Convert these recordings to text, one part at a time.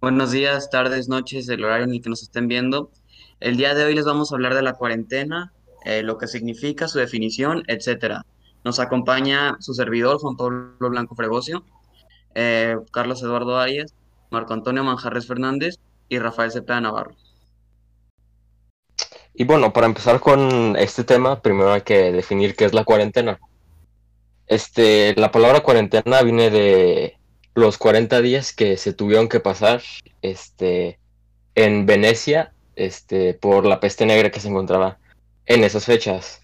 Buenos días, tardes, noches, el horario en el que nos estén viendo. El día de hoy les vamos a hablar de la cuarentena, eh, lo que significa, su definición, etcétera. Nos acompaña su servidor, Juan Pablo Blanco Fregocio, eh, Carlos Eduardo Arias, Marco Antonio Manjarres Fernández y Rafael Cepeda Navarro. Y bueno, para empezar con este tema, primero hay que definir qué es la cuarentena. Este, la palabra cuarentena viene de los 40 días que se tuvieron que pasar este, en Venecia este, por la peste negra que se encontraba en esas fechas.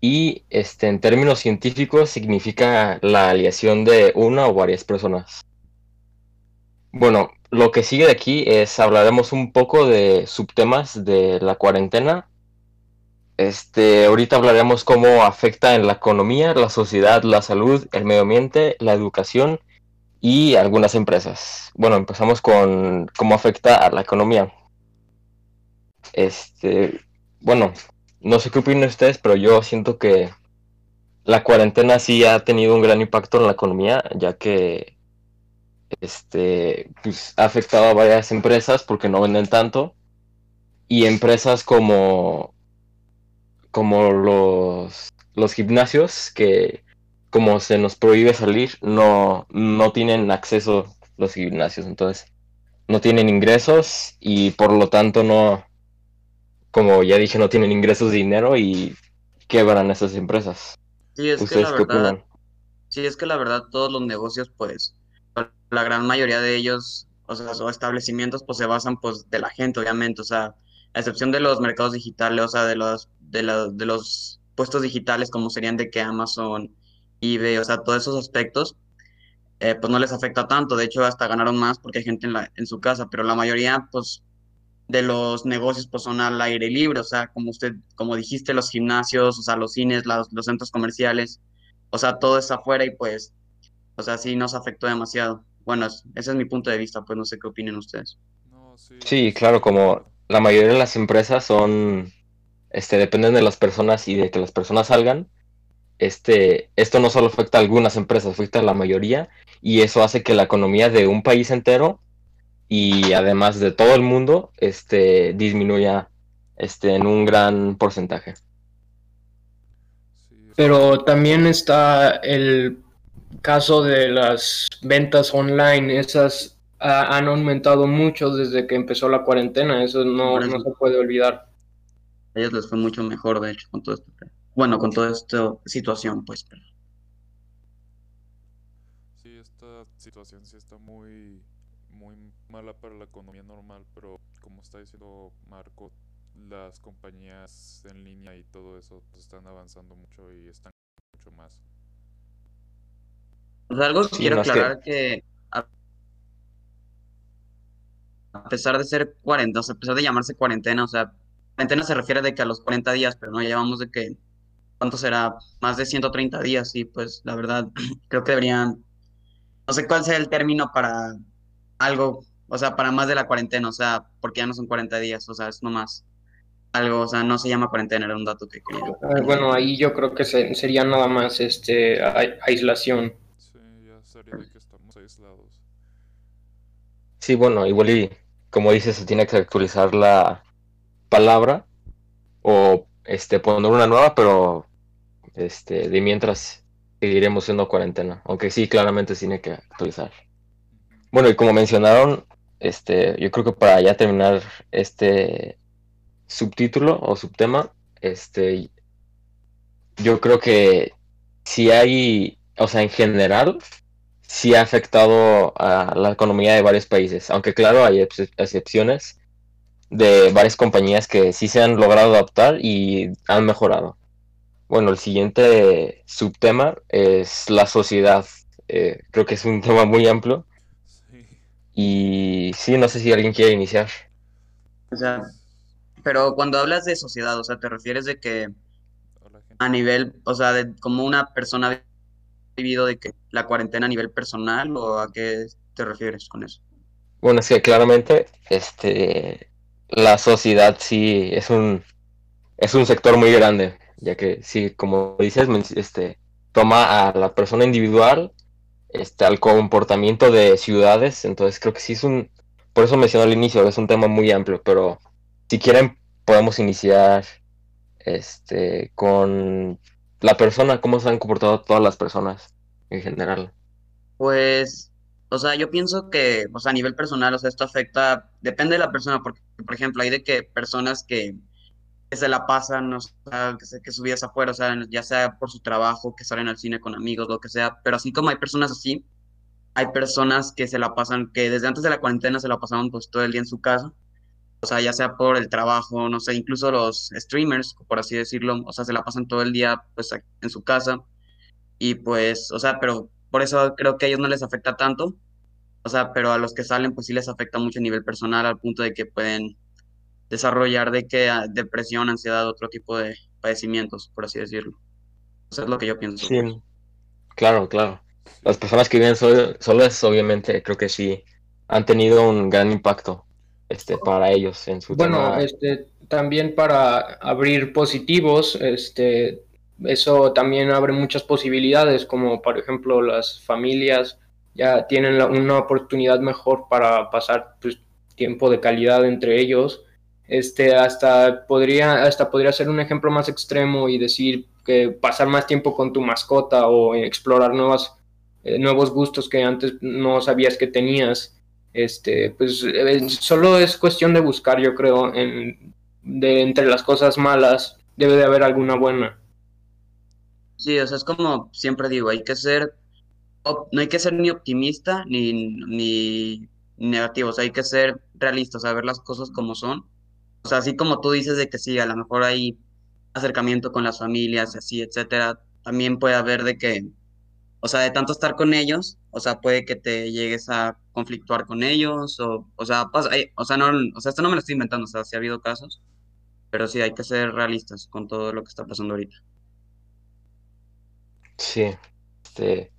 Y este, en términos científicos significa la aliación de una o varias personas. Bueno, lo que sigue de aquí es hablaremos un poco de subtemas de la cuarentena. Este, ahorita hablaremos cómo afecta en la economía, la sociedad, la salud, el medio ambiente, la educación y algunas empresas. Bueno, empezamos con cómo afecta a la economía. Este, bueno, no sé qué opinan ustedes, pero yo siento que la cuarentena sí ha tenido un gran impacto en la economía, ya que este, pues, ha afectado a varias empresas porque no venden tanto. Y empresas como, como los, los gimnasios que como se nos prohíbe salir, no, no tienen acceso los gimnasios, entonces no tienen ingresos y por lo tanto no, como ya dije, no tienen ingresos de dinero y quebran esas empresas. Sí, es que la verdad, sí, es que la verdad todos los negocios, pues, la gran mayoría de ellos, o sea, o establecimientos, pues se basan, pues, de la gente, obviamente, o sea, a excepción de los mercados digitales, o sea, de los, de, de los puestos digitales como serían de que Amazon, ve, o sea, todos esos aspectos, eh, pues no les afecta tanto. De hecho, hasta ganaron más porque hay gente en, la, en su casa, pero la mayoría, pues, de los negocios, pues son al aire libre, o sea, como usted, como dijiste, los gimnasios, o sea, los cines, los, centros comerciales, o sea, todo está afuera y pues, o sea, sí nos afectó demasiado. Bueno, ese es mi punto de vista, pues no sé qué opinen ustedes. sí. claro, como la mayoría de las empresas son, este, dependen de las personas y de que las personas salgan, este, esto no solo afecta a algunas empresas, afecta a la mayoría y eso hace que la economía de un país entero y además de todo el mundo este, disminuya este, en un gran porcentaje. Pero también está el caso de las ventas online, esas han aumentado mucho desde que empezó la cuarentena, eso no, no se puede olvidar. A ellos les fue mucho mejor, de hecho, con todo esto bueno, con toda esta situación, pues. Sí, esta situación sí está muy, muy mala para la economía normal, pero como está diciendo Marco, las compañías en línea y todo eso pues, están avanzando mucho y están mucho más. Pues algo que quiero aclarar que... a pesar de ser cuarentena, o sea, a pesar de llamarse cuarentena, o sea, cuarentena se refiere de que a los 40 días, pero no llevamos de que ¿cuánto será? Más de 130 días y pues la verdad creo que deberían, no sé cuál sea el término para algo, o sea, para más de la cuarentena, o sea, porque ya no son 40 días, o sea, es nomás algo, o sea, no se llama cuarentena, era un dato que quería. Ah, bueno, ahí yo creo que sería nada más este aislación. Sí, ya sería de que estamos aislados. Sí, bueno, igual y como dices, se tiene que actualizar la palabra o este poner una nueva, pero este, de mientras seguiremos siendo cuarentena, aunque sí, claramente tiene que actualizar. Bueno, y como mencionaron, este, yo creo que para ya terminar este subtítulo o subtema, este, yo creo que si hay, o sea, en general, sí ha afectado a la economía de varios países, aunque claro, hay excepciones de varias compañías que sí se han logrado adaptar y han mejorado. Bueno, el siguiente subtema es la sociedad. Eh, creo que es un tema muy amplio. Y sí, no sé si alguien quiere iniciar. O sea, pero cuando hablas de sociedad, o sea, ¿te refieres de que a nivel, o sea, de como una persona ha vivido de que la cuarentena a nivel personal o a qué te refieres con eso? Bueno, es que claramente este, la sociedad sí es un, es un sector muy grande ya que sí, como dices, este, toma a la persona individual, este, al comportamiento de ciudades, entonces creo que sí es un por eso mencioné al inicio, es un tema muy amplio, pero si quieren podemos iniciar este con la persona, cómo se han comportado todas las personas en general. Pues, o sea, yo pienso que, o sea, a nivel personal, o sea, esto afecta, depende de la persona, porque, por ejemplo, hay de que personas que, se la pasan, o sea, que, que su vida es afuera, o sea, ya sea por su trabajo, que salen al cine con amigos, lo que sea, pero así como hay personas así, hay personas que se la pasan, que desde antes de la cuarentena se la pasaban pues todo el día en su casa, o sea, ya sea por el trabajo, no sé, incluso los streamers, por así decirlo, o sea, se la pasan todo el día pues en su casa y pues, o sea, pero por eso creo que a ellos no les afecta tanto, o sea, pero a los que salen pues sí les afecta mucho a nivel personal al punto de que pueden desarrollar de que ah, depresión, ansiedad, otro tipo de padecimientos, por así decirlo. Eso es lo que yo pienso. Sí, claro, claro. Las personas que viven solas, obviamente, creo que sí han tenido un gran impacto este, para ellos en su Bueno, este, también para abrir positivos, este, eso también abre muchas posibilidades, como por ejemplo las familias ya tienen una oportunidad mejor para pasar pues, tiempo de calidad entre ellos. Este, hasta podría, hasta podría ser un ejemplo más extremo y decir que pasar más tiempo con tu mascota o explorar nuevas eh, nuevos gustos que antes no sabías que tenías. Este, pues eh, solo es cuestión de buscar, yo creo, en, de entre las cosas malas debe de haber alguna buena. Sí, o sea, es como siempre digo, hay que ser, no hay que ser ni optimista ni, ni negativo, hay que ser realista, o ver las cosas como son. O sea, así como tú dices de que sí, a lo mejor hay acercamiento con las familias, así, etcétera, también puede haber de que o sea, de tanto estar con ellos, o sea, puede que te llegues a conflictuar con ellos, o, o sea, o sea, no, o sea, esto no me lo estoy inventando, o sea, sí ha habido casos, pero sí hay que ser realistas con todo lo que está pasando ahorita. Sí, este,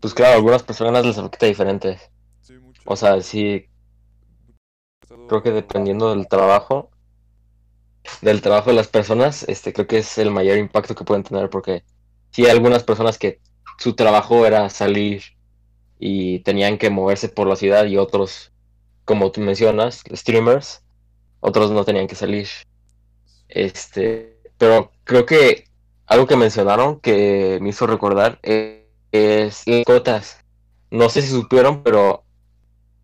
pues claro, a algunas personas les afecta diferente. o sea, sí, creo que dependiendo del trabajo, del trabajo de las personas, este, creo que es el mayor impacto que pueden tener, porque sí hay algunas personas que su trabajo era salir y tenían que moverse por la ciudad y otros, como tú mencionas, streamers, otros no tenían que salir. Este, pero creo que algo que mencionaron que me hizo recordar es, las cotas. No sé si supieron, pero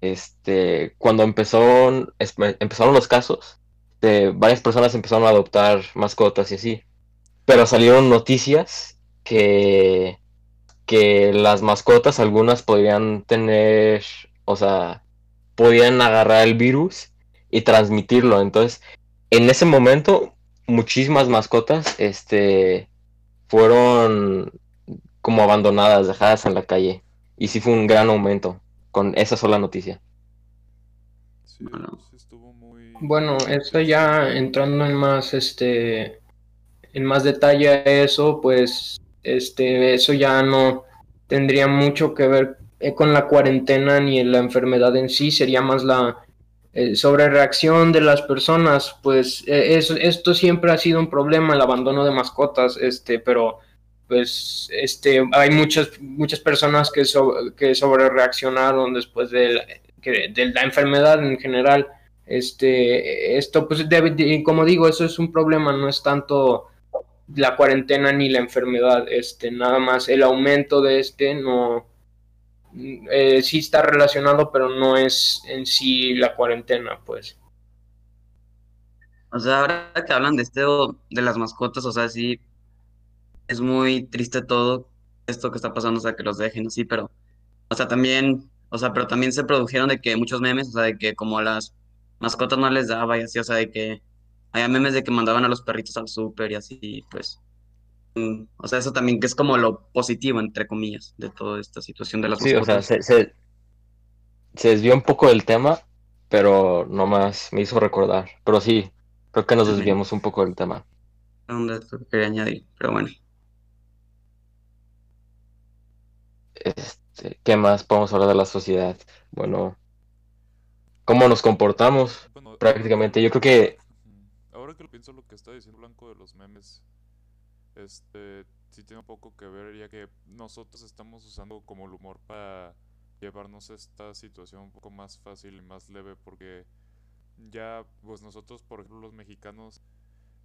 este, cuando empezó, empezaron los casos, de varias personas empezaron a adoptar mascotas y así. Pero salieron noticias que que las mascotas, algunas podían tener, o sea, podían agarrar el virus y transmitirlo. Entonces, en ese momento, muchísimas mascotas, este, fueron como abandonadas, dejadas en la calle. Y sí fue un gran aumento con esa sola noticia. bueno. eso ya entrando en más, este, en más detalle eso, pues este, eso ya no tendría mucho que ver eh, con la cuarentena ni en la enfermedad en sí, sería más la eh, sobrereacción de las personas, pues eh, esto siempre ha sido un problema, el abandono de mascotas, este, pero pues este, hay muchas, muchas personas que, que sobrereaccionaron después de la, de la enfermedad en general. Este, esto, pues, como digo, eso es un problema, no es tanto la cuarentena ni la enfermedad, este, nada más el aumento de este no, eh, sí está relacionado, pero no es en sí la cuarentena, pues. O sea, ahora que hablan de este de las mascotas, o sea, sí, es muy triste todo esto que está pasando, o sea, que los dejen así, pero, o sea, también, o sea, pero también se produjeron de que muchos memes, o sea, de que como a las mascotas no les daba y así, o sea, de que había memes de que mandaban a los perritos al súper y así, pues. Mm, o sea, eso también que es como lo positivo, entre comillas, de toda esta situación de las Sí, o sea, se, se, desvió un poco del tema, pero nomás me hizo recordar. Pero sí, creo que nos desviamos un poco del tema. quería añadir, pero bueno. Este, ¿Qué más podemos hablar de la sociedad? Bueno, ¿cómo nos comportamos? prácticamente. Yo creo que ahora que lo pienso lo que está diciendo Blanco de los memes, este, sí tiene un poco que ver, ya que nosotros estamos usando como el humor para llevarnos esta situación un poco más fácil y más leve porque ya pues nosotros por ejemplo los mexicanos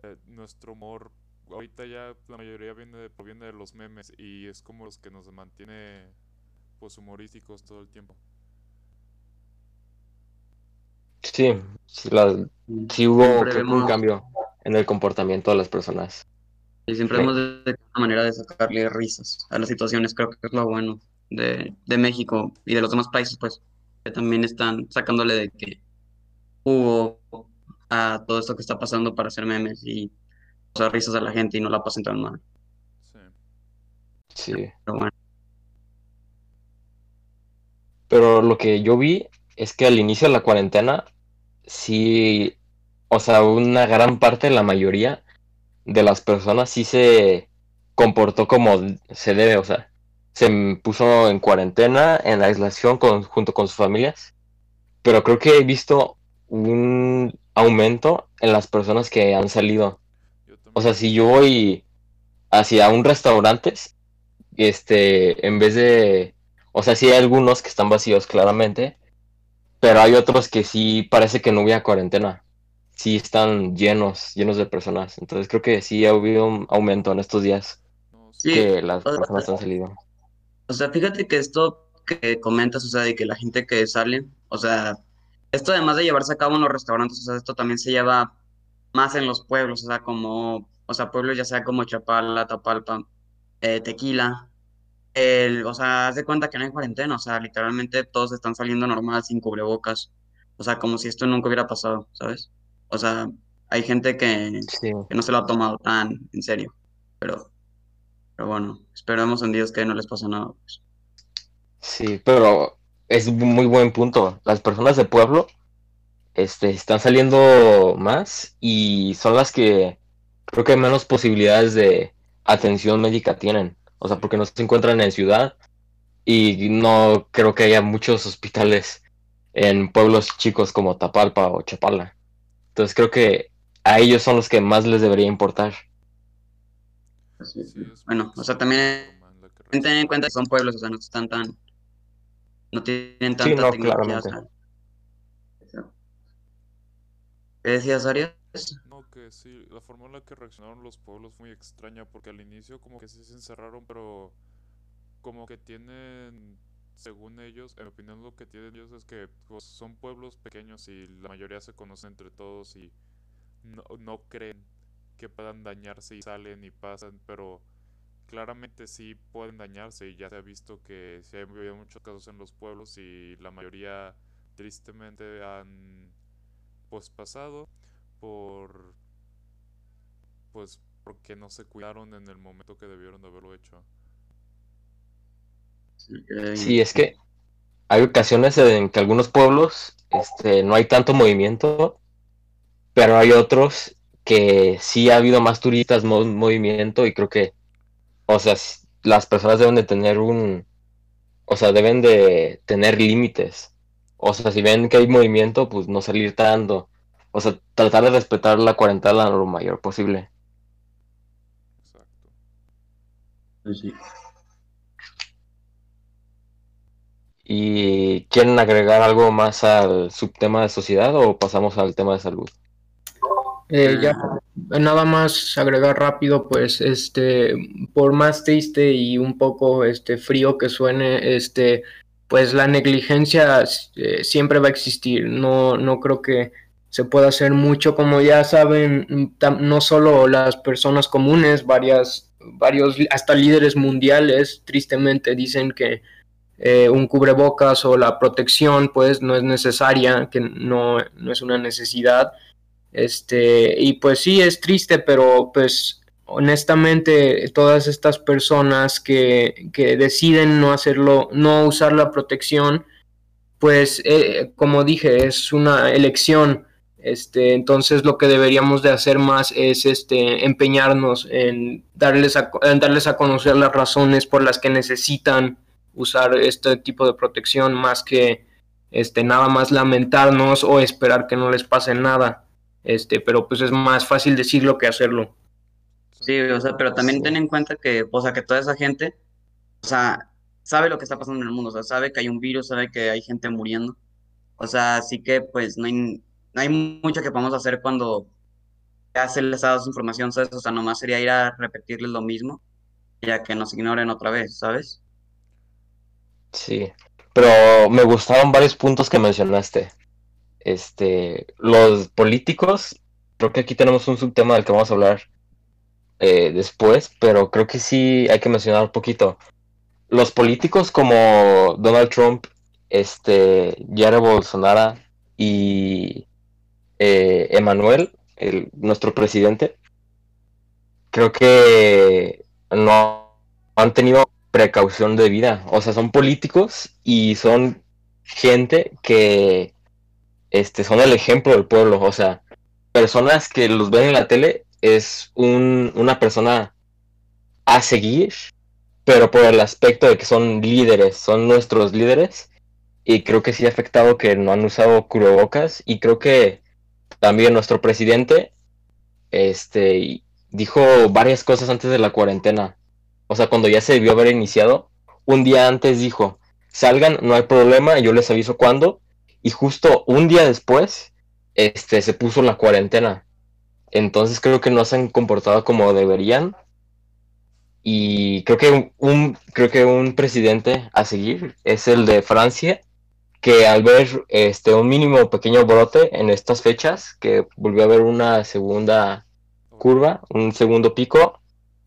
eh, nuestro humor ahorita ya la mayoría viene de, proviene de los memes y es como los que nos mantiene pues humorísticos todo el tiempo. Sí, sí, sí hubo un cambio en el comportamiento de las personas. Y siempre hemos de una manera de sacarle risas a las situaciones, creo que es lo bueno de, de México y de los demás países, pues, que también están sacándole de que hubo a todo esto que está pasando para hacer memes y hacer risas a la gente y no la pasen tan mal. Sí. Sí. Pero bueno. Pero lo que yo vi es que al inicio de la cuarentena, sí, o sea, una gran parte, la mayoría de las personas sí se comportó como se debe, o sea, se puso en cuarentena, en aislación con, junto con sus familias, pero creo que he visto un aumento en las personas que han salido. O sea, si yo voy hacia un restaurante, este, en vez de, o sea, sí hay algunos que están vacíos claramente, pero hay otros que sí parece que no hubiera cuarentena. Sí están llenos, llenos de personas. Entonces creo que sí ha habido un aumento en estos días que las personas han salido. O sea, fíjate que esto que comentas, o sea, de que la gente que sale, o sea, esto además de llevarse a cabo en los restaurantes, o sea, esto también se lleva más en los pueblos, o sea, como, o sea, pueblos ya sea como Chapala, Tapalpa, eh, Tequila, el, o sea, haz de cuenta que no hay cuarentena, o sea, literalmente todos están saliendo normal sin cubrebocas, o sea, como si esto nunca hubiera pasado, ¿sabes? O sea, hay gente que, que no se lo ha tomado tan en serio, pero, pero bueno, esperemos en Dios que no les pase nada. Pues. Sí, pero es un muy buen punto. Las personas de pueblo este, están saliendo más y son las que creo que menos posibilidades de atención médica tienen. O sea, porque no se encuentran en ciudad y no creo que haya muchos hospitales en pueblos chicos como Tapalpa o Chapala. Entonces creo que a ellos son los que más les debería importar. bueno, o sea, también ten en cuenta que son pueblos, o sea, no están tan... No tienen tanta tecnología. ¿Qué decías, Arias? No, que sí, la forma en la que reaccionaron los pueblos fue muy extraña, porque al inicio como que sí se encerraron, pero como que tienen, según ellos, en opinión lo que tienen ellos es que pues, son pueblos pequeños y la mayoría se conocen entre todos y no, no creen que puedan dañarse y salen y pasan, pero claramente sí pueden dañarse y ya se ha visto que sí hay habido muchos casos en los pueblos y la mayoría tristemente han pues pasado por pues porque no se cuidaron en el momento que debieron de haberlo hecho. Sí, es que hay ocasiones en que algunos pueblos este, no hay tanto movimiento, pero hay otros que sí ha habido más turistas, movimiento y creo que, o sea, las personas deben de tener un, o sea, deben de tener límites. O sea, si ven que hay movimiento, pues no salir tanto. O sea, tratar de respetar la cuarentena lo mayor posible. Exacto. Sí. ¿Y quieren agregar algo más al subtema de sociedad o pasamos al tema de salud? Eh, ya, nada más agregar rápido, pues, este, por más triste y un poco, este, frío que suene, este, pues la negligencia eh, siempre va a existir. No, no creo que se pueda hacer mucho, como ya saben, no solo las personas comunes, varias, varios, hasta líderes mundiales, tristemente dicen que eh, un cubrebocas o la protección, pues, no es necesaria, que no, no es una necesidad este, y pues sí, es triste, pero pues honestamente todas estas personas que, que deciden no hacerlo, no usar la protección, pues eh, como dije, es una elección. Este, entonces lo que deberíamos de hacer más es este, empeñarnos en darles, a, en darles a conocer las razones por las que necesitan usar este tipo de protección más que este, nada más lamentarnos o esperar que no les pase nada este, pero pues es más fácil decirlo que hacerlo. Sí, o sea, pero también ten en cuenta que, o sea, que toda esa gente, o sea, sabe lo que está pasando en el mundo, o sea, sabe que hay un virus, sabe que hay gente muriendo. O sea, así que pues no hay, no hay mucho que podamos hacer cuando ya se les ha dado su información, ¿sabes? O sea, nomás sería ir a repetirles lo mismo, ya que nos ignoren otra vez, ¿sabes? Sí, pero me gustaron varios puntos que mencionaste. Este, los políticos, creo que aquí tenemos un subtema del que vamos a hablar eh, después, pero creo que sí hay que mencionar un poquito. Los políticos como Donald Trump, este, Jair Bolsonaro y eh, Emanuel, el, nuestro presidente, creo que no han tenido precaución de vida. O sea, son políticos y son gente que este, son el ejemplo del pueblo. O sea, personas que los ven en la tele es un, una persona a seguir, pero por el aspecto de que son líderes, son nuestros líderes. Y creo que sí ha afectado que no han usado cubrebocas. Y creo que también nuestro presidente este, dijo varias cosas antes de la cuarentena o sea, cuando ya se debió haber iniciado, un día antes dijo, salgan, no hay problema, yo les aviso cuándo, y justo un día después, este, se puso la cuarentena. Entonces creo que no se han comportado como deberían. Y creo que un, creo que un presidente a seguir es el de Francia, que al ver este un mínimo pequeño brote en estas fechas, que volvió a haber una segunda curva, un segundo pico,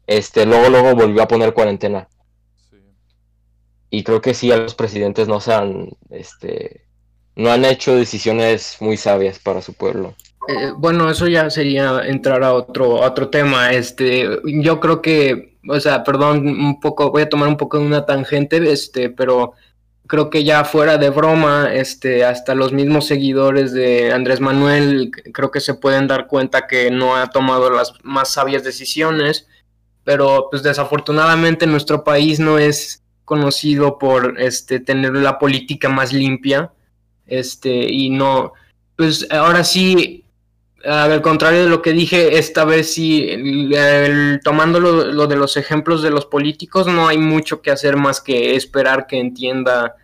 este, luego, luego volvió a poner cuarentena. Y creo que sí, a los presidentes no se han, este, no han hecho decisiones muy sabias para su pueblo. Eh, bueno, eso ya sería entrar a otro, otro tema. Este, yo creo que, o sea, perdón, un poco, voy a tomar un poco de una tangente, este, pero creo que ya fuera de broma, este, hasta los mismos seguidores de Andrés Manuel, creo que se pueden dar cuenta que no ha tomado las más sabias decisiones pero pues desafortunadamente nuestro país no es conocido por este tener la política más limpia este y no pues ahora sí al contrario de lo que dije esta vez sí tomando lo, de los ejemplos de los políticos no hay mucho que hacer más que esperar que entienda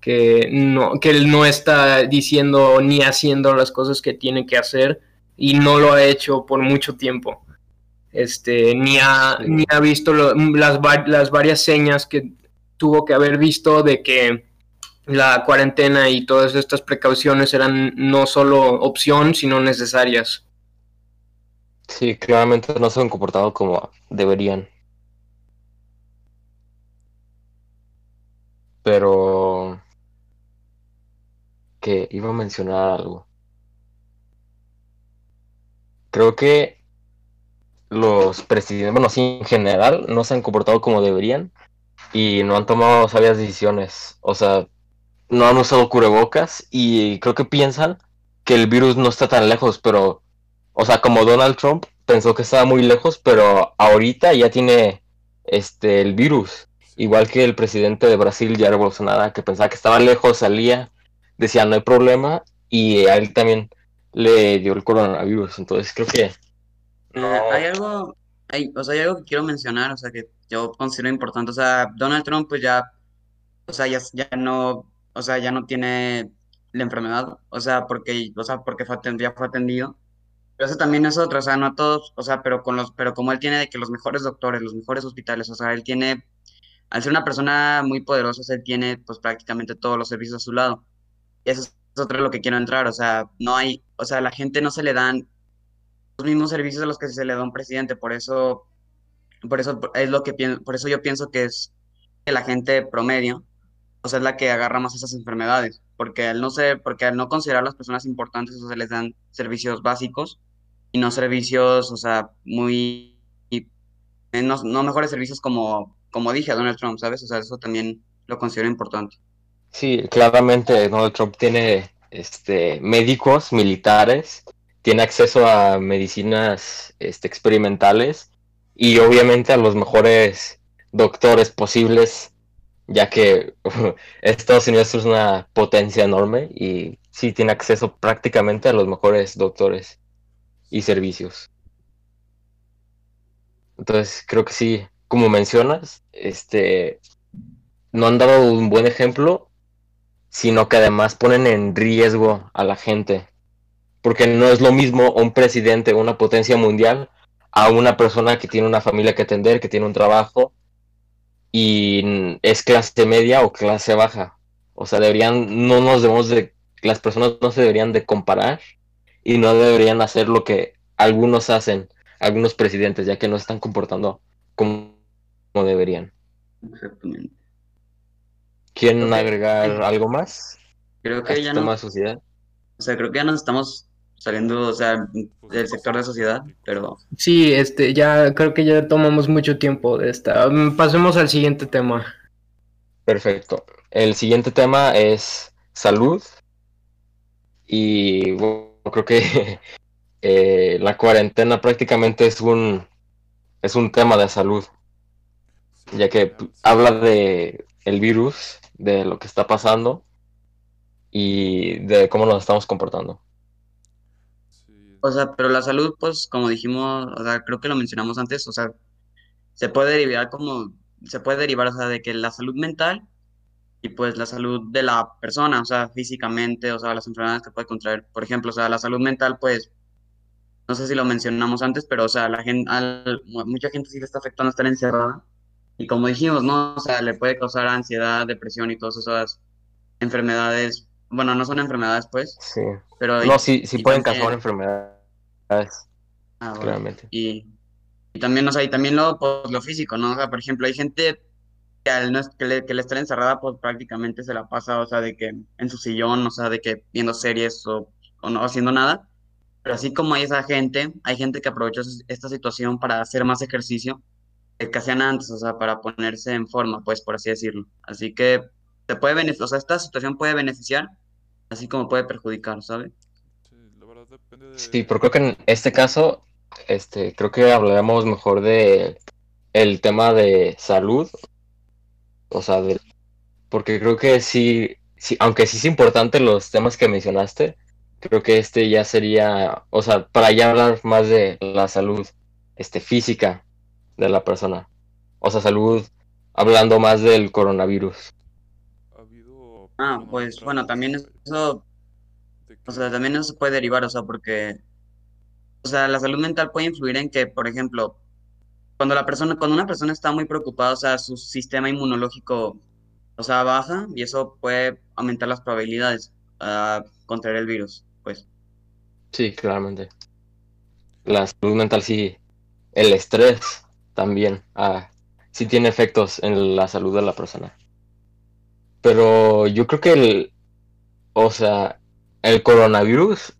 que no que él no está diciendo ni haciendo las cosas que tiene que hacer y no lo ha hecho por mucho tiempo. Este, ni, ha, ni ha visto las, las varias señas que tuvo que haber visto de que la cuarentena y todas estas precauciones eran no solo opción, sino necesarias. Sí, claramente no se han comportado como deberían. Pero... que iba a mencionar algo. Creo que los presidentes, bueno, sí, en general, no se han comportado como deberían y no han tomado sabias decisiones. O sea, no han usado cubrebocas y creo que piensan que el virus no está tan lejos, pero, o sea, como Donald Trump pensó que estaba muy lejos, pero ahorita ya tiene este el virus. Igual que el presidente de Brasil, Jair Bolsonaro, que pensaba que estaba lejos, salía, decía no hay problema, y a él también le dio el coronavirus. Entonces creo que eh, hay algo, hay, o sea, hay algo que quiero mencionar, o sea, que yo considero importante, o sea, Donald Trump pues ya, o sea, ya, ya no, o sea, ya no tiene la enfermedad, o sea, porque, o sea, porque fue ya fue atendido, pero eso también es otro, o sea, no todos, o sea, pero con los, pero como él tiene de que los mejores doctores, los mejores hospitales, o sea, él tiene, al ser una persona muy poderosa, él tiene pues prácticamente todos los servicios a su lado, y eso es otro lo que quiero entrar, o sea, no hay, o sea, a la gente no se le dan los mismos servicios a los que se le da a un presidente, por eso, por eso es lo que pienso, por eso yo pienso que es que la gente promedio, o sea, es la que agarra más esas enfermedades, porque al no ser, porque al no considerar a las personas importantes, o se les dan servicios básicos y no servicios, o sea, muy, no, no mejores servicios como, como dije a Donald Trump, ¿sabes? O sea, eso también lo considero importante. Sí, claramente Donald Trump tiene este, médicos, militares, tiene acceso a medicinas este, experimentales y obviamente a los mejores doctores posibles, ya que Estados Unidos es una potencia enorme y sí tiene acceso prácticamente a los mejores doctores y servicios. Entonces creo que sí, como mencionas, este no han dado un buen ejemplo, sino que además ponen en riesgo a la gente. Porque no es lo mismo un presidente, una potencia mundial, a una persona que tiene una familia que atender, que tiene un trabajo y es clase media o clase baja. O sea, deberían, no nos debemos de, las personas no se deberían de comparar y no deberían hacer lo que algunos hacen, algunos presidentes, ya que no están comportando como, deberían. Exactamente. ¿Quieren agregar algo más? Creo que ya no. sociedad. O sea, creo que ya nos estamos saliendo, o sea, del sector de sociedad, pero... Sí, este, ya creo que ya tomamos mucho tiempo de esta. Pasemos al siguiente tema. Perfecto. El siguiente tema es salud. Y bueno, creo que eh, la cuarentena prácticamente es un, es un tema de salud, ya que habla de el virus, de lo que está pasando y de cómo nos estamos comportando. O sea, pero la salud, pues, como dijimos, o sea, creo que lo mencionamos antes, o sea, se puede derivar como, se puede derivar, o sea, de que la salud mental y pues la salud de la persona, o sea, físicamente, o sea, las enfermedades que puede contraer. Por ejemplo, o sea, la salud mental, pues, no sé si lo mencionamos antes, pero, o sea, la gente, al, mucha gente sí le está afectando estar encerrada. Y como dijimos, ¿no? O sea, le puede causar ansiedad, depresión y todas esas enfermedades. Bueno, no son enfermedades, pues. Sí. Pero no, sí, sí pueden causar enfermedades. Ah, claramente. Y, y, también, o sea, y también lo, pues, lo físico, ¿no? O sea, por ejemplo, hay gente que al no que le, que le estar encerrada, pues prácticamente se la pasa, o sea, de que en su sillón, o sea, de que viendo series o, o no haciendo nada. Pero así como hay esa gente, hay gente que aprovecha esta situación para hacer más ejercicio que hacían antes, o sea, para ponerse en forma, pues, por así decirlo. Así que se puede beneficiar, o sea, esta situación puede beneficiar, así como puede perjudicar, ¿sabes? Depende de... Sí, pero creo que en este caso, este, creo que hablaremos mejor de el tema de salud, o sea, de, porque creo que sí, sí, aunque sí es importante los temas que mencionaste, creo que este ya sería, o sea, para ya hablar más de la salud, este, física de la persona, o sea, salud, hablando más del coronavirus. Ah, pues bueno, también eso, o sea, también eso puede derivar, o sea, porque, o sea, la salud mental puede influir en que, por ejemplo, cuando la persona, cuando una persona está muy preocupada, o sea, su sistema inmunológico, o sea, baja y eso puede aumentar las probabilidades a ah, contraer el virus, pues. Sí, claramente. La salud mental sí, el estrés también, ah, sí tiene efectos en la salud de la persona. Pero yo creo que el, o sea, el coronavirus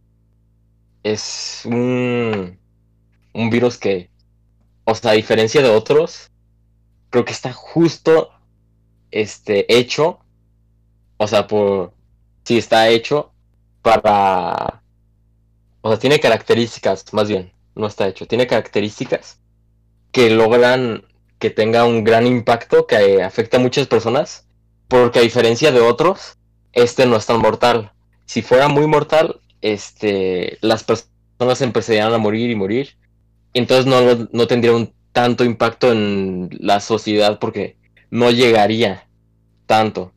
es un, virus que o sea, a diferencia de otros, creo que está justo este, hecho, o sea, por, sí está hecho para, o sea, tiene características, más bien, no está hecho, tiene características que logran que tenga un gran impacto que afecta a muchas personas, porque a diferencia de otros, este no es tan mortal. Si fuera muy mortal, este, las personas empezarían a morir y morir, entonces no, no tendría un tanto impacto en la sociedad porque no llegaría tanto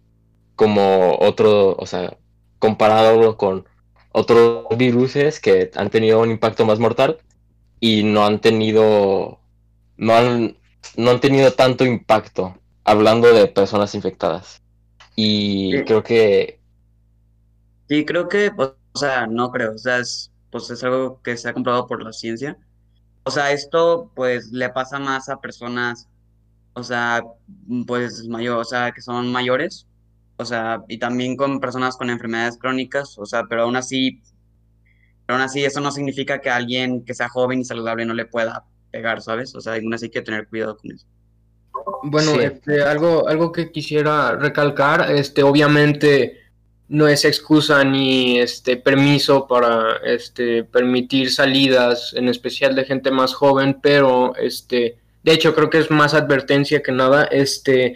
como otro, o sea, comparado con otros virus que han tenido un impacto más mortal y no han tenido no han, no han tenido tanto impacto hablando de personas infectadas. Y creo que Sí, creo que, o sea, no creo, o sea, es, pues es algo que se ha comprobado por la ciencia o sea, esto pues le pasa más a personas, o sea, pues mayor, o sea, que son mayores, o sea, y también con personas con enfermedades crónicas, o sea, pero aún así, pero aún así eso no significa que alguien que sea joven y saludable no le pueda pegar, ¿sabes? O sea, aún así hay que tener cuidado con eso. Bueno, este, algo, algo que quisiera recalcar, este, obviamente no es excusa ni este permiso para este permitir salidas en especial de gente más joven pero este de hecho creo que es más advertencia que nada este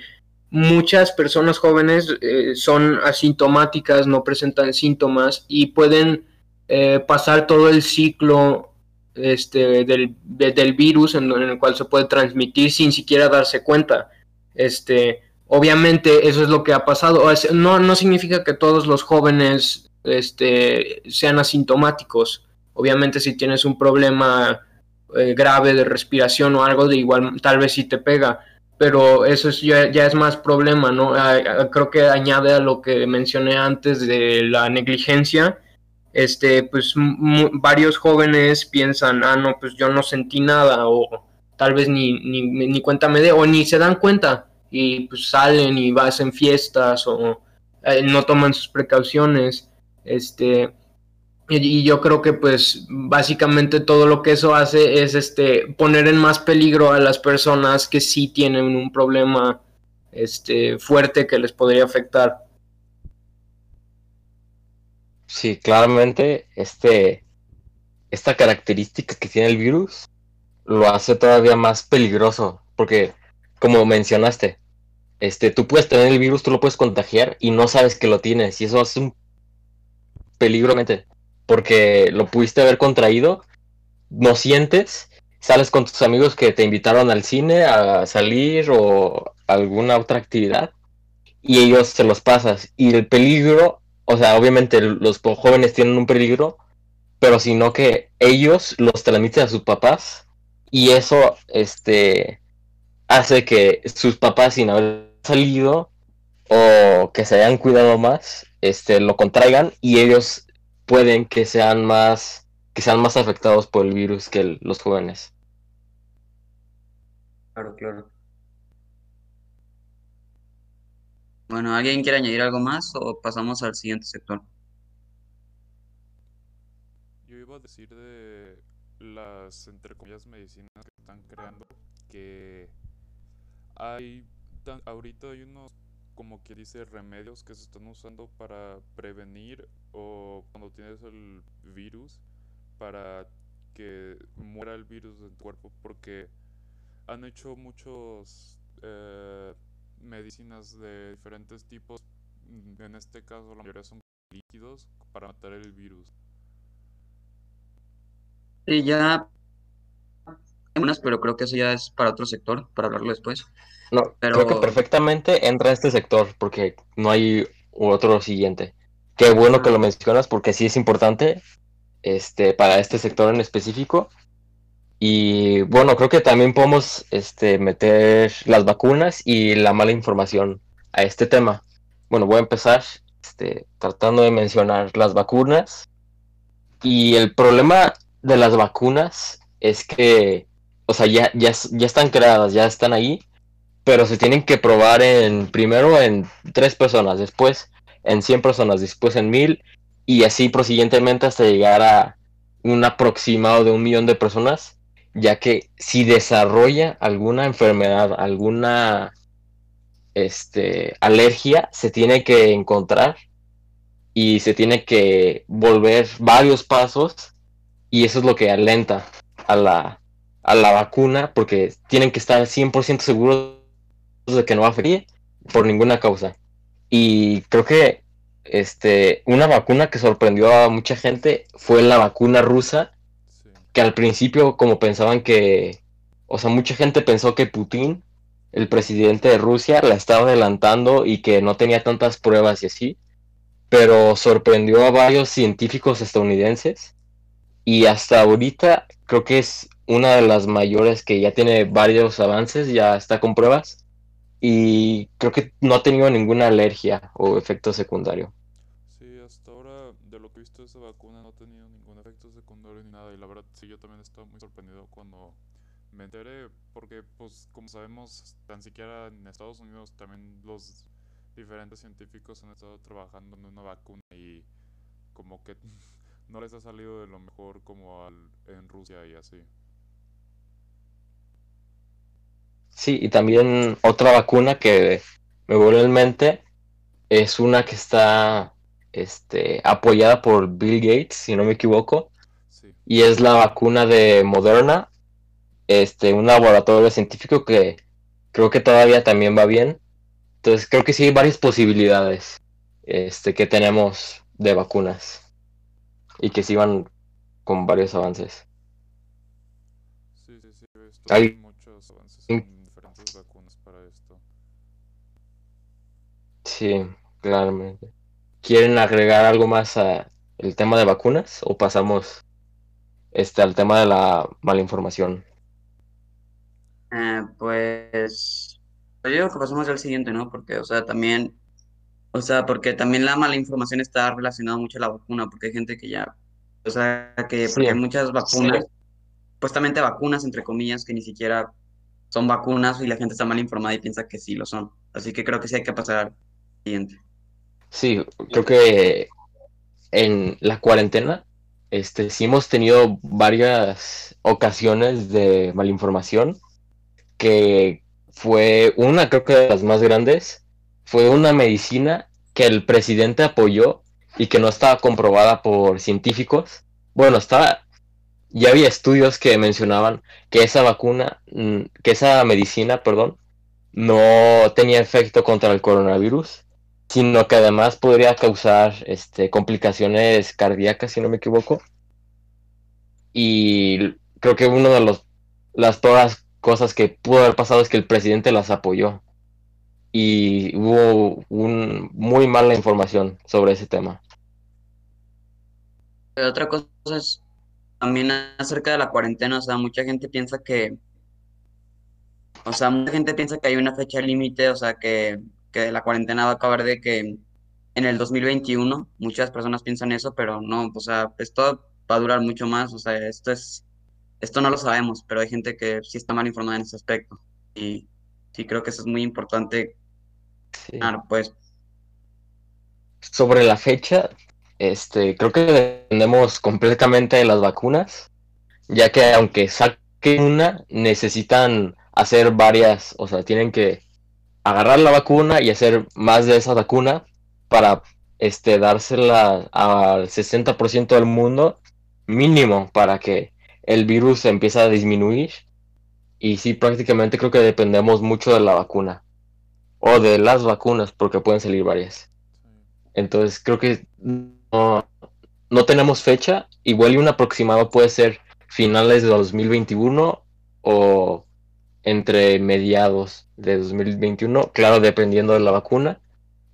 muchas personas jóvenes eh, son asintomáticas no presentan síntomas y pueden eh, pasar todo el ciclo este del, del virus en, en, el cual se puede transmitir sin siquiera darse cuenta. Este obviamente eso es lo que ha pasado. No, no significa que todos los jóvenes este, sean asintomáticos. Obviamente si tienes un problema eh, grave de respiración o algo, de igual tal vez sí te pega, pero eso es, ya, es más problema, ¿no? creo que añade a lo que mencioné antes de la negligencia. Este, pues varios jóvenes piensan, ah, no, pues yo no sentí nada, o tal vez ni, ni, ni cuenta me dé, o ni se dan cuenta, y pues salen y vas en fiestas, o eh, no toman sus precauciones. Este, y, yo creo que pues básicamente todo lo que eso hace es este poner en más peligro a las personas que sí tienen un problema este fuerte que les podría afectar. Sí, claramente este esta característica que tiene el virus lo hace todavía más peligroso porque como mencionaste, este tú puedes tener el virus, tú lo puedes contagiar y no sabes que lo tienes y eso hace un peligro porque lo pudiste haber contraído, no sientes, sales con tus amigos que te invitaron al cine a salir o alguna otra actividad y ellos se los pasas y el peligro, o sea, obviamente los jóvenes tienen un peligro, pero sino que ellos los transmiten a sus papás y eso este hace que sus papás sin haber salido o que se hayan cuidado más este, lo contraigan y ellos pueden que sean más que sean más afectados por el virus que los jóvenes. Claro, claro. Bueno, ¿alguien quiere añadir algo más o pasamos al siguiente sector? Yo iba a decir de las, entre comillas, medicinas que están creando, que hay, ahorita hay unos como que dice remedios que se están usando para prevenir o cuando tienes el virus para que muera el virus en tu cuerpo porque han hecho muchos eh, medicinas de diferentes tipos. En este caso la mayoría son líquidos para matar el virus. Sí ya unas pero creo que eso ya es para otro sector para hablarlo después no, creo que perfectamente entra este sector porque no hay otro siguiente. Qué bueno que lo mencionas porque sí es importante este, para este sector en específico. Y bueno, creo que también podemos este, meter las vacunas y la mala información a este tema. Bueno, voy a empezar este, tratando de mencionar las vacunas. Y el problema de las vacunas es que, o sea, ya, ya, están creadas, ya están ahí, pero se tienen que probar en primero en tres personas, después en 100 personas, después en mil y así prosiguientemente hasta llegar a un aproximado de un millón de personas, ya que si desarrolla alguna enfermedad, alguna este, alergia, se tiene que encontrar y se tiene que volver varios pasos y eso es lo que alenta a la, a la vacuna porque tienen que estar 100% seguros de que no va a ferir por ninguna causa. Y creo que este, una vacuna que sorprendió a mucha gente fue la vacuna rusa, que al principio como pensaban que, o sea, mucha gente pensó que Putin, el presidente de Rusia, la estaba adelantando y que no tenía tantas pruebas y así, pero sorprendió a varios científicos estadounidenses y hasta ahorita creo que es una de las mayores que ya tiene varios avances, ya está con pruebas y creo que no ha tenido ninguna alergia o efecto secundario. Sí, hasta ahora de lo que he visto de esa vacuna no ha tenido ningún efecto secundario ni nada y la verdad sí yo también estaba muy sorprendido cuando me enteré porque pues como sabemos tan siquiera en Estados Unidos también los diferentes científicos han estado trabajando en una vacuna y como que no les ha salido de lo mejor como al, en Rusia y así. Sí, y también otra vacuna que me vuelve en mente es una que está este, apoyada por Bill Gates, si no me equivoco, y es la vacuna de Moderna, este, un laboratorio científico que creo que todavía también va bien. Entonces creo que sí hay varias posibilidades este, que tenemos de vacunas y que sí van con varios avances. Sí, sí, sí, hay Sí, claramente. ¿Quieren agregar algo más a el tema de vacunas o pasamos este al tema de la malinformación? Eh, pues yo digo que pasamos al siguiente, ¿no? Porque, o sea, también, o sea, porque también la mala información está relacionada mucho a la vacuna, porque hay gente que ya, o sea, que porque hay muchas vacunas, supuestamente vacunas, entre comillas, que ni siquiera son vacunas y la gente está mal informada y piensa que sí lo son. Así que creo que sí hay que pasar Sí, creo que en la cuarentena, este, sí hemos tenido varias ocasiones de malinformación que fue una, creo que de las más grandes, fue una medicina que el presidente apoyó y que no estaba comprobada por científicos. Bueno, estaba, ya había estudios que mencionaban que esa vacuna, mm, que esa medicina, perdón, no tenía efecto contra el coronavirus, sino que además podría causar este, complicaciones cardíacas, si no me equivoco. Y creo que una de las todas cosas que pudo haber pasado es que el presidente las apoyó. Y hubo un, muy mala información sobre ese tema. Otra cosa es también acerca de la cuarentena, o sea, mucha gente piensa que, o sea, mucha gente piensa que hay una fecha límite, o sea, que, que la cuarentena va a acabar de que en el 2021, muchas personas piensan eso, pero no, o sea, esto va a durar mucho más, o sea, esto es esto no lo sabemos, pero hay gente que sí está mal informada en ese aspecto. Y sí creo que eso es muy importante. Claro, pues. Sobre la fecha, este, creo que dependemos completamente de las vacunas, ya que aunque saquen una, necesitan hacer varias, o sea, tienen que agarrar la vacuna y hacer más de esa vacuna para este, dársela al 60% del mundo mínimo para que el virus empieza a disminuir. Y sí, prácticamente creo que dependemos mucho de la vacuna. O de las vacunas, porque pueden salir varias. Entonces creo que no, no tenemos fecha. Igual y un aproximado puede ser finales de 2021 o entre mediados de 2021. Claro, dependiendo de la vacuna.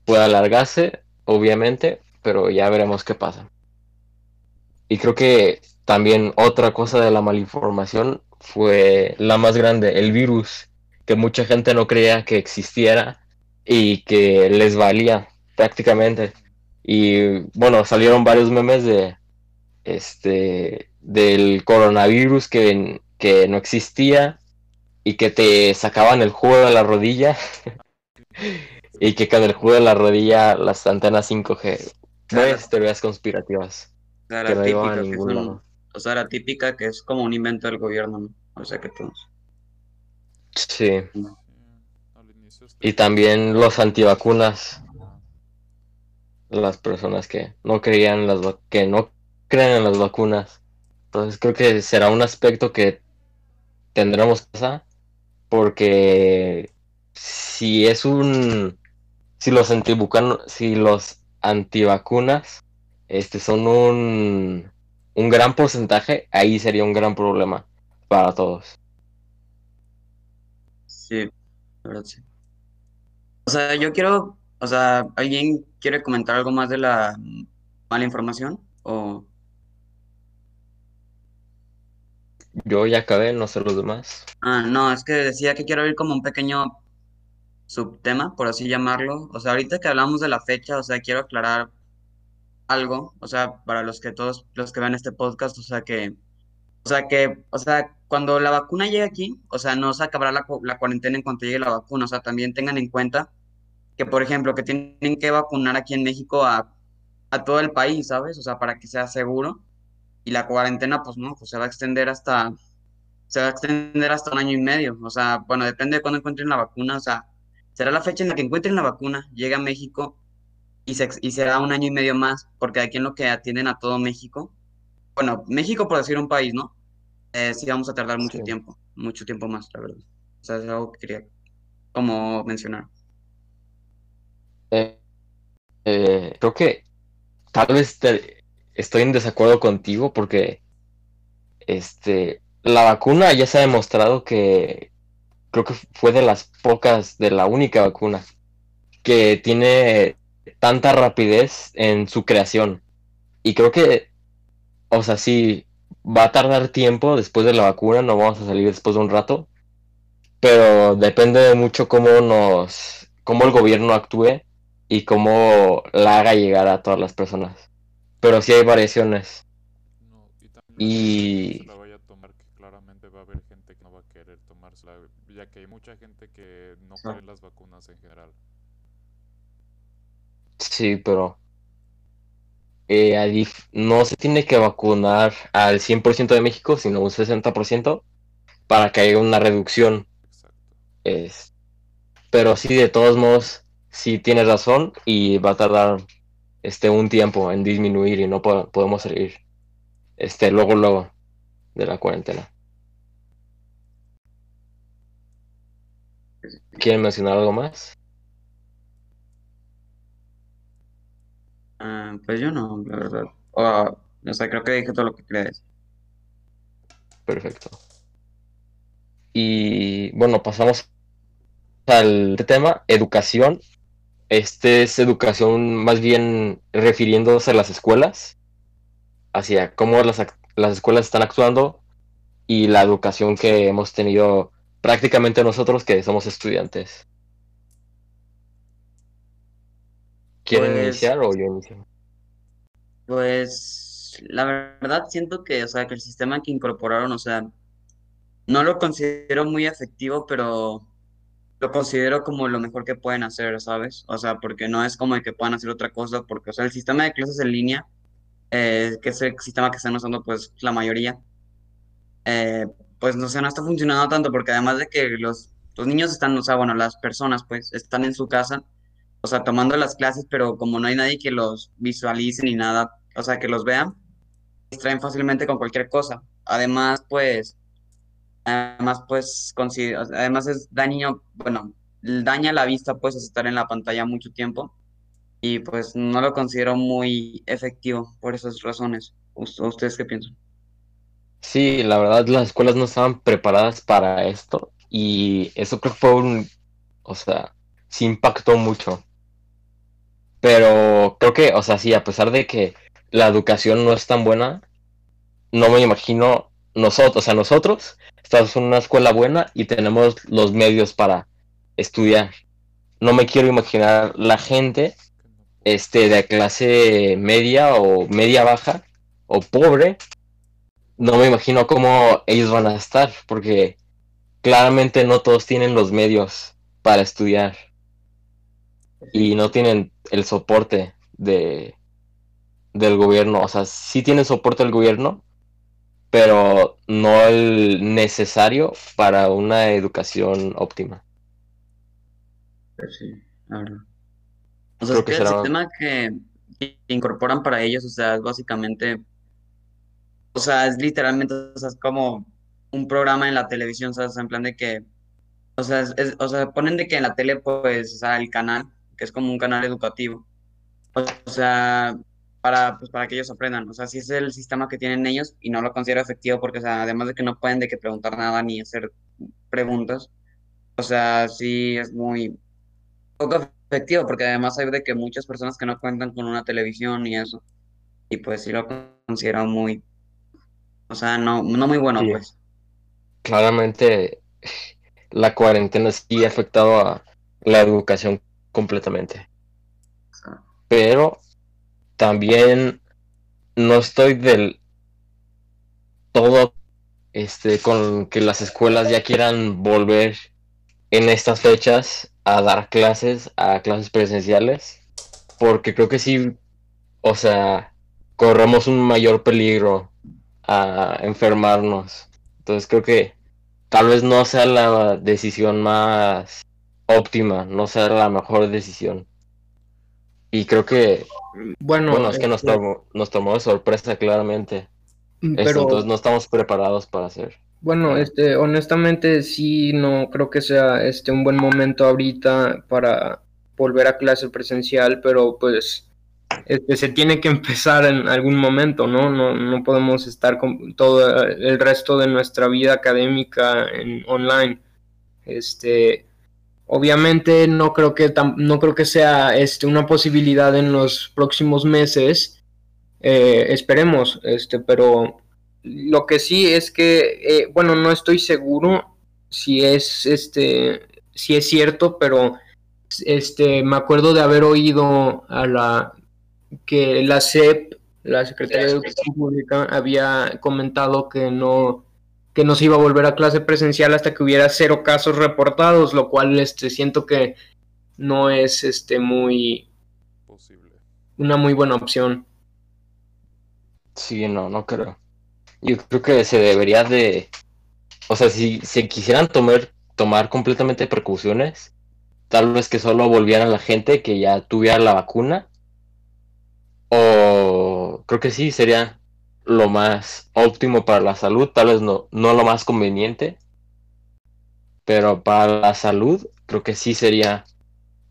Puede alargarse, obviamente, pero ya veremos qué pasa. Y creo que también otra cosa de la malinformación fue la más grande, el virus, que mucha gente no creía que existiera y que les valía prácticamente. Y bueno, salieron varios memes de este del coronavirus que, que no existía y que te sacaban el jugo de la rodilla y que con el jugo de la rodilla las antenas 5G. Varias teorías conspirativas. que no iban a ningún lado o sea, la típica que es como un invento del gobierno, ¿no? O sea que todos. Sí. Y también los antivacunas. Las personas que no creían las que no creen en las vacunas. Entonces creo que será un aspecto que tendremos que pasar porque si es un si los antivacunas si los antivacunas este son un un gran porcentaje, ahí sería un gran problema para todos. Sí, la verdad sí. O sea, yo quiero, o sea, ¿alguien quiere comentar algo más de la mala información? O... Yo ya acabé, no sé los demás. Ah, no, es que decía que quiero ir como un pequeño subtema, por así llamarlo. O sea, ahorita que hablamos de la fecha, o sea, quiero aclarar algo, o sea, para los que todos los que vean este podcast, o sea que, o sea que, o sea, cuando la vacuna llegue aquí, o sea, no se acabará la, la cuarentena en cuanto llegue la vacuna, o sea, también tengan en cuenta que, por ejemplo, que tienen que vacunar aquí en México a, a todo el país, ¿sabes? O sea, para que sea seguro. Y la cuarentena, pues no, pues se va a extender hasta, se va a extender hasta un año y medio. O sea, bueno, depende de cuándo encuentren la vacuna. O sea, será la fecha en la que encuentren la vacuna, llega a México y, se, y será un año y medio más, porque aquí en lo que atienden a todo México, bueno, México por decir un país, ¿no? Eh, sí vamos a tardar mucho tiempo, mucho tiempo más, la verdad. O sea, es algo que quería como mencionar. Eh, eh, creo que tal vez estoy en desacuerdo contigo porque este la vacuna ya se ha demostrado que creo que fue de las pocas, de la única vacuna que tiene tanta rapidez en su creación. Y creo que, o sea, sí, va a tardar tiempo después de la vacuna, no vamos a salir después de un rato, pero depende mucho cómo nos, cómo el gobierno actúe y cómo la haga llegar a todas las personas. Pero sí hay variaciones. y claramente va a haber gente que no va a querer tomársela, ya que hay mucha gente que no quiere las vacunas en general. Sí, pero eh, no se tiene que vacunar al 100% de México, sino un 60% para que haya una reducción. Es, pero sí, de todos modos, sí tienes razón y va a tardar este un tiempo en disminuir y no podemos salir este luego luego de la cuarentena. ¿Quieren mencionar algo más? Ah, pues yo no, la verdad. o sea, creo que dije todo lo que crees. Perfecto. Y bueno, pasamos al tema, educación. Este es educación más bien refiriéndose a las escuelas, hacia cómo las, las escuelas están actuando y la educación que hemos tenido prácticamente nosotros que somos estudiantes. ¿Quieren pues, iniciar o yo inicio? Pues la verdad siento que, o sea, que el sistema que incorporaron, o sea, no lo considero muy efectivo, pero lo considero como lo mejor que pueden hacer, ¿sabes? O sea, porque no es como que puedan hacer otra cosa, porque, o sea, el sistema de clases en línea, eh, que es el sistema que están usando, pues, la mayoría, eh, pues, no sé, no está funcionando tanto, porque además de que los, los niños están, o sea, bueno, las personas, pues, están en su casa, o sea, tomando las clases, pero como no hay nadie que los visualice ni nada, o sea, que los vean, distraen fácilmente con cualquier cosa. Además, pues, además, pues, además es daño, bueno, daña la vista, pues, estar en la pantalla mucho tiempo y pues no lo considero muy efectivo por esas razones. ¿Ustedes qué piensan? Sí, la verdad las escuelas no estaban preparadas para esto y eso creo que fue un, o sea, sí impactó mucho. Pero creo que, o sea, sí, a pesar de que la educación no es tan buena, no me imagino nosotros, o sea, nosotros estamos en una escuela buena y tenemos los medios para estudiar. No me quiero imaginar la gente este de clase media o media baja o pobre. No me imagino cómo ellos van a estar porque claramente no todos tienen los medios para estudiar y no tienen el soporte de del gobierno, o sea, sí tienen soporte del gobierno, pero no el necesario para una educación óptima. Pues sí, la verdad. O sea, es que, el sistema que, incorporan para ellos, o sea, es básicamente, o sea, es literalmente, o sea, es como un programa en la televisión, ¿sabes? en plan de que, o sea, o sea, ponen de que en la tele, pues, o sea, el canal, que es como un canal educativo. O sea, para, pues, para que ellos aprendan. O sea, si es el sistema que tienen ellos y no lo considero efectivo porque, o sea, además de que no pueden de que preguntar nada ni hacer preguntas, o sea, sí es muy poco efectivo porque además hay de que muchas personas que no cuentan con una televisión y eso, y pues sí lo considero muy, o sea, no, no muy bueno, pues. Claramente la cuarentena sí ha afectado a la educación completamente. Pero también no estoy del todo este con que las escuelas ya quieran volver en estas fechas a dar clases, a clases presenciales, porque creo que sí, o sea, corremos un mayor peligro a enfermarnos. Entonces creo que tal vez no sea la decisión más óptima, no sea la mejor decisión. Y creo que, bueno, es que nos, este tomó, nos tomó de sorpresa claramente. Mm, pero, entonces no estamos preparados para hacer. Bueno, este, honestamente sí, no creo que sea este un buen momento ahorita para volver a clase presencial, pero pues este, se tiene que empezar en algún momento, ¿no? No, no podemos estar con todo el resto de nuestra vida académica en online. Este, Obviamente no creo que no creo que sea este, una posibilidad en los próximos meses. Eh, esperemos, este, pero lo que sí es que, eh, bueno, no estoy seguro si es este, si es cierto, pero este, me acuerdo de haber oído a la que la SEP, la Secretaría de Educación Pública, había comentado que no que no se iba a volver a clase presencial hasta que hubiera cero casos reportados, lo cual este, siento que no es este, muy... Posible. Una muy buena opción. Sí, no, no creo. Yo creo que se debería de... O sea, si se quisieran tomar, tomar completamente precauciones, tal vez que solo volvieran la gente que ya tuviera la vacuna. O creo que sí, sería lo más óptimo para la salud, tal vez no, no lo más conveniente, pero para la salud creo que sí sería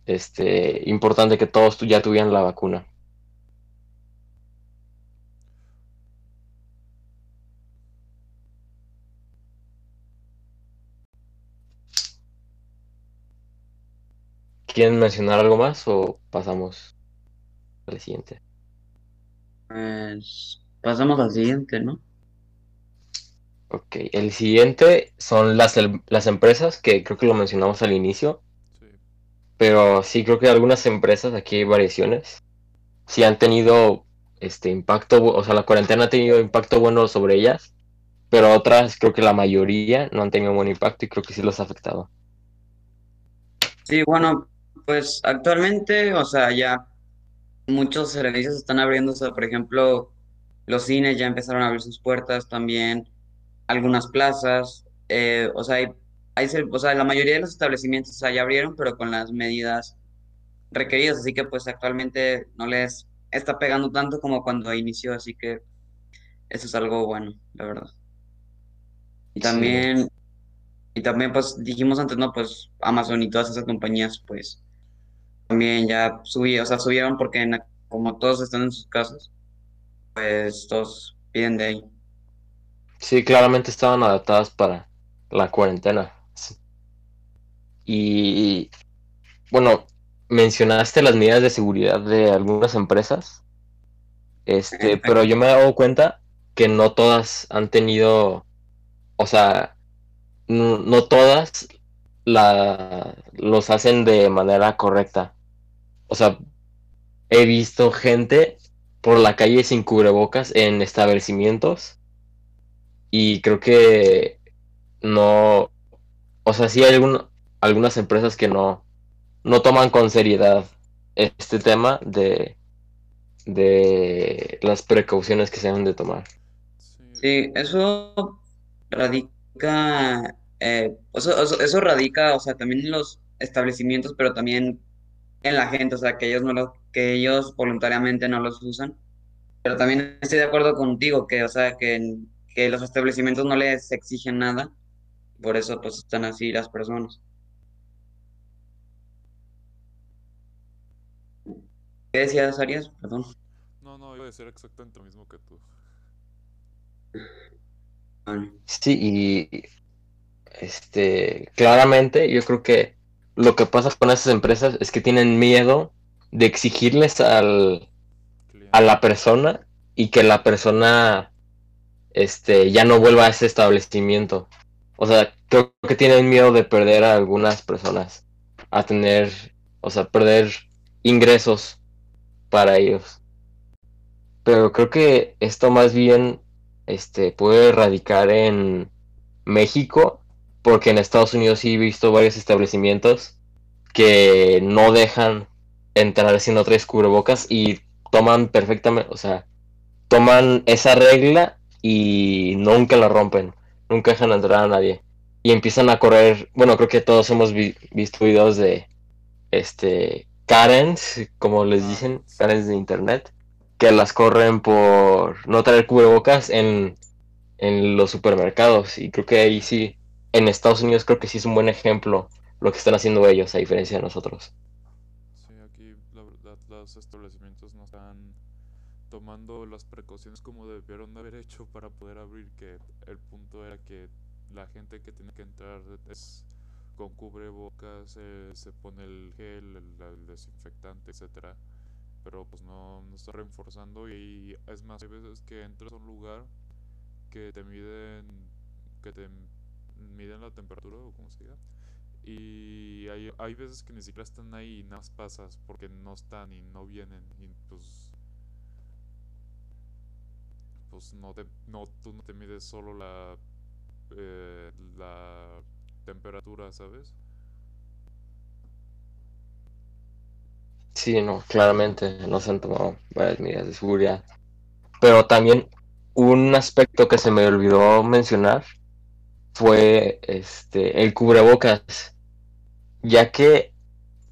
este, importante que todos ya tuvieran la vacuna. ¿Quieren mencionar algo más o pasamos al siguiente? Pues Pasamos al siguiente, ¿no? Ok, el siguiente son las, las empresas, que creo que lo mencionamos al inicio. Pero sí creo que algunas empresas, aquí hay variaciones, sí han tenido este impacto, o sea, la cuarentena ha tenido impacto bueno sobre ellas, pero otras, creo que la mayoría no han tenido buen impacto y creo que sí los ha afectado. Sí, bueno, pues actualmente, o sea, ya muchos servicios están abriendo, o sea, por ejemplo, los cines ya empezaron a abrir sus puertas también, algunas plazas, eh, o sea, hay, hay, o sea, la mayoría de los establecimientos ya abrieron, pero con las medidas requeridas, así que pues actualmente no les está pegando tanto como cuando inició, así que eso es algo bueno, la verdad. Y también, y también pues dijimos antes, no, pues Amazon y todas esas compañías pues también ya subieron, o sea, subieron porque como todos están en sus casas, pues todos piden de ahí. Sí, claramente estaban adaptadas para la cuarentena. Y bueno, mencionaste las medidas de seguridad de algunas empresas. Este, pero yo me he dado cuenta que no todas han tenido, o sea, no, todas la, los hacen de manera correcta. O sea, he visto gente por la calle sin cubrebocas en establecimientos. Y creo que no, o sea, sí hay algunas empresas que no, no toman con seriedad este tema de, de las precauciones que se han de tomar. Sí, eso radica, eh, eso, eso, radica, o sea, también en los establecimientos, pero también en la gente, o sea, que ellos no lo, que ellos voluntariamente no los usan. Pero también estoy de acuerdo contigo que, o sea, que, que los establecimientos no les exigen nada, por eso pues están así las personas. ¿Qué decías, Arias? Perdón. No, no, iba a decir exactamente lo mismo que tú. Sí, y este, claramente yo creo que lo que pasa con esas empresas es que tienen miedo de exigirles al, a la persona y que la persona este, ya no vuelva a ese establecimiento. O sea, creo que tienen miedo de perder a algunas personas, a tener, o sea, perder ingresos para ellos. Pero creo que esto más bien este, puede radicar en México, porque en Estados Unidos sí he visto varios establecimientos que no dejan entrar sin tres cubrebocas y toman perfectamente, o sea, toman esa regla y nunca la rompen, nunca dejan entrar a nadie. Y empiezan a correr, bueno, creo que todos hemos visto videos de este Karens, como les dicen, Karens de internet, que las corren por no traer cubrebocas en, en los supermercados. Y creo que ahí sí, en Estados Unidos creo que sí es un buen ejemplo lo que están haciendo ellos, a diferencia de nosotros. Sí, aquí la verdad los establecimientos no están tomando las precauciones como debieron haber hecho para poder abrir, que el punto era que la gente que tiene que entrar es con cubrebocas, eh, se pone el gel, el, desinfectante, etcétera, pero pues no, no está reforzando y es más, hay veces que entras a un lugar que te miden, que te miden la temperatura o como se diga, y hay, hay veces que ni siquiera están ahí y nada más pasas porque no están y no vienen y pues pues no te no tú no te mides solo la eh, la temperatura, ¿sabes? Sí, no, claramente no se han tomado varias medidas de seguridad. Pero también un aspecto que se me olvidó mencionar fue este el cubrebocas. Ya que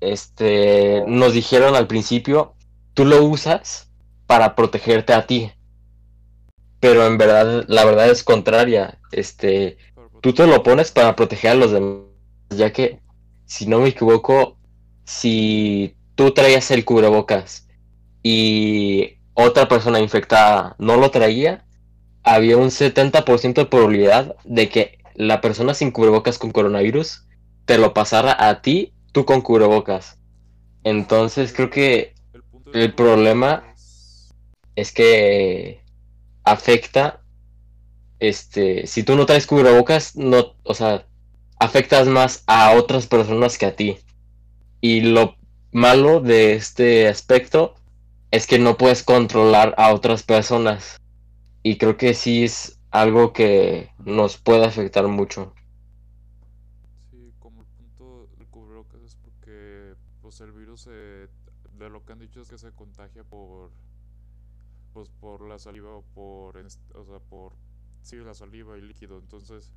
este nos dijeron al principio, tú lo usas para protegerte a ti. Pero en verdad, la verdad es contraria. Este, tú te lo pones para proteger a los demás, ya que, si no me equivoco, si tú traías el cubrebocas y otra persona infectada no lo traía, había un 70% de probabilidad de que la persona sin cubrebocas con coronavirus te lo pasara a ti, tú con cubrebocas. Entonces creo que el problema es que afecta este, si tú no traes cubrebocas, no, o sea, afectas más a otras personas que a ti. Y lo malo de este aspecto es que no puedes controlar a otras personas. Y creo que sí es algo que nos puede afectar mucho. Sí, como el punto del cubrebocas es porque pues el virus de lo que han dicho es que se contagia por pues por la saliva o por o sea, por sí, la saliva y líquido. Entonces,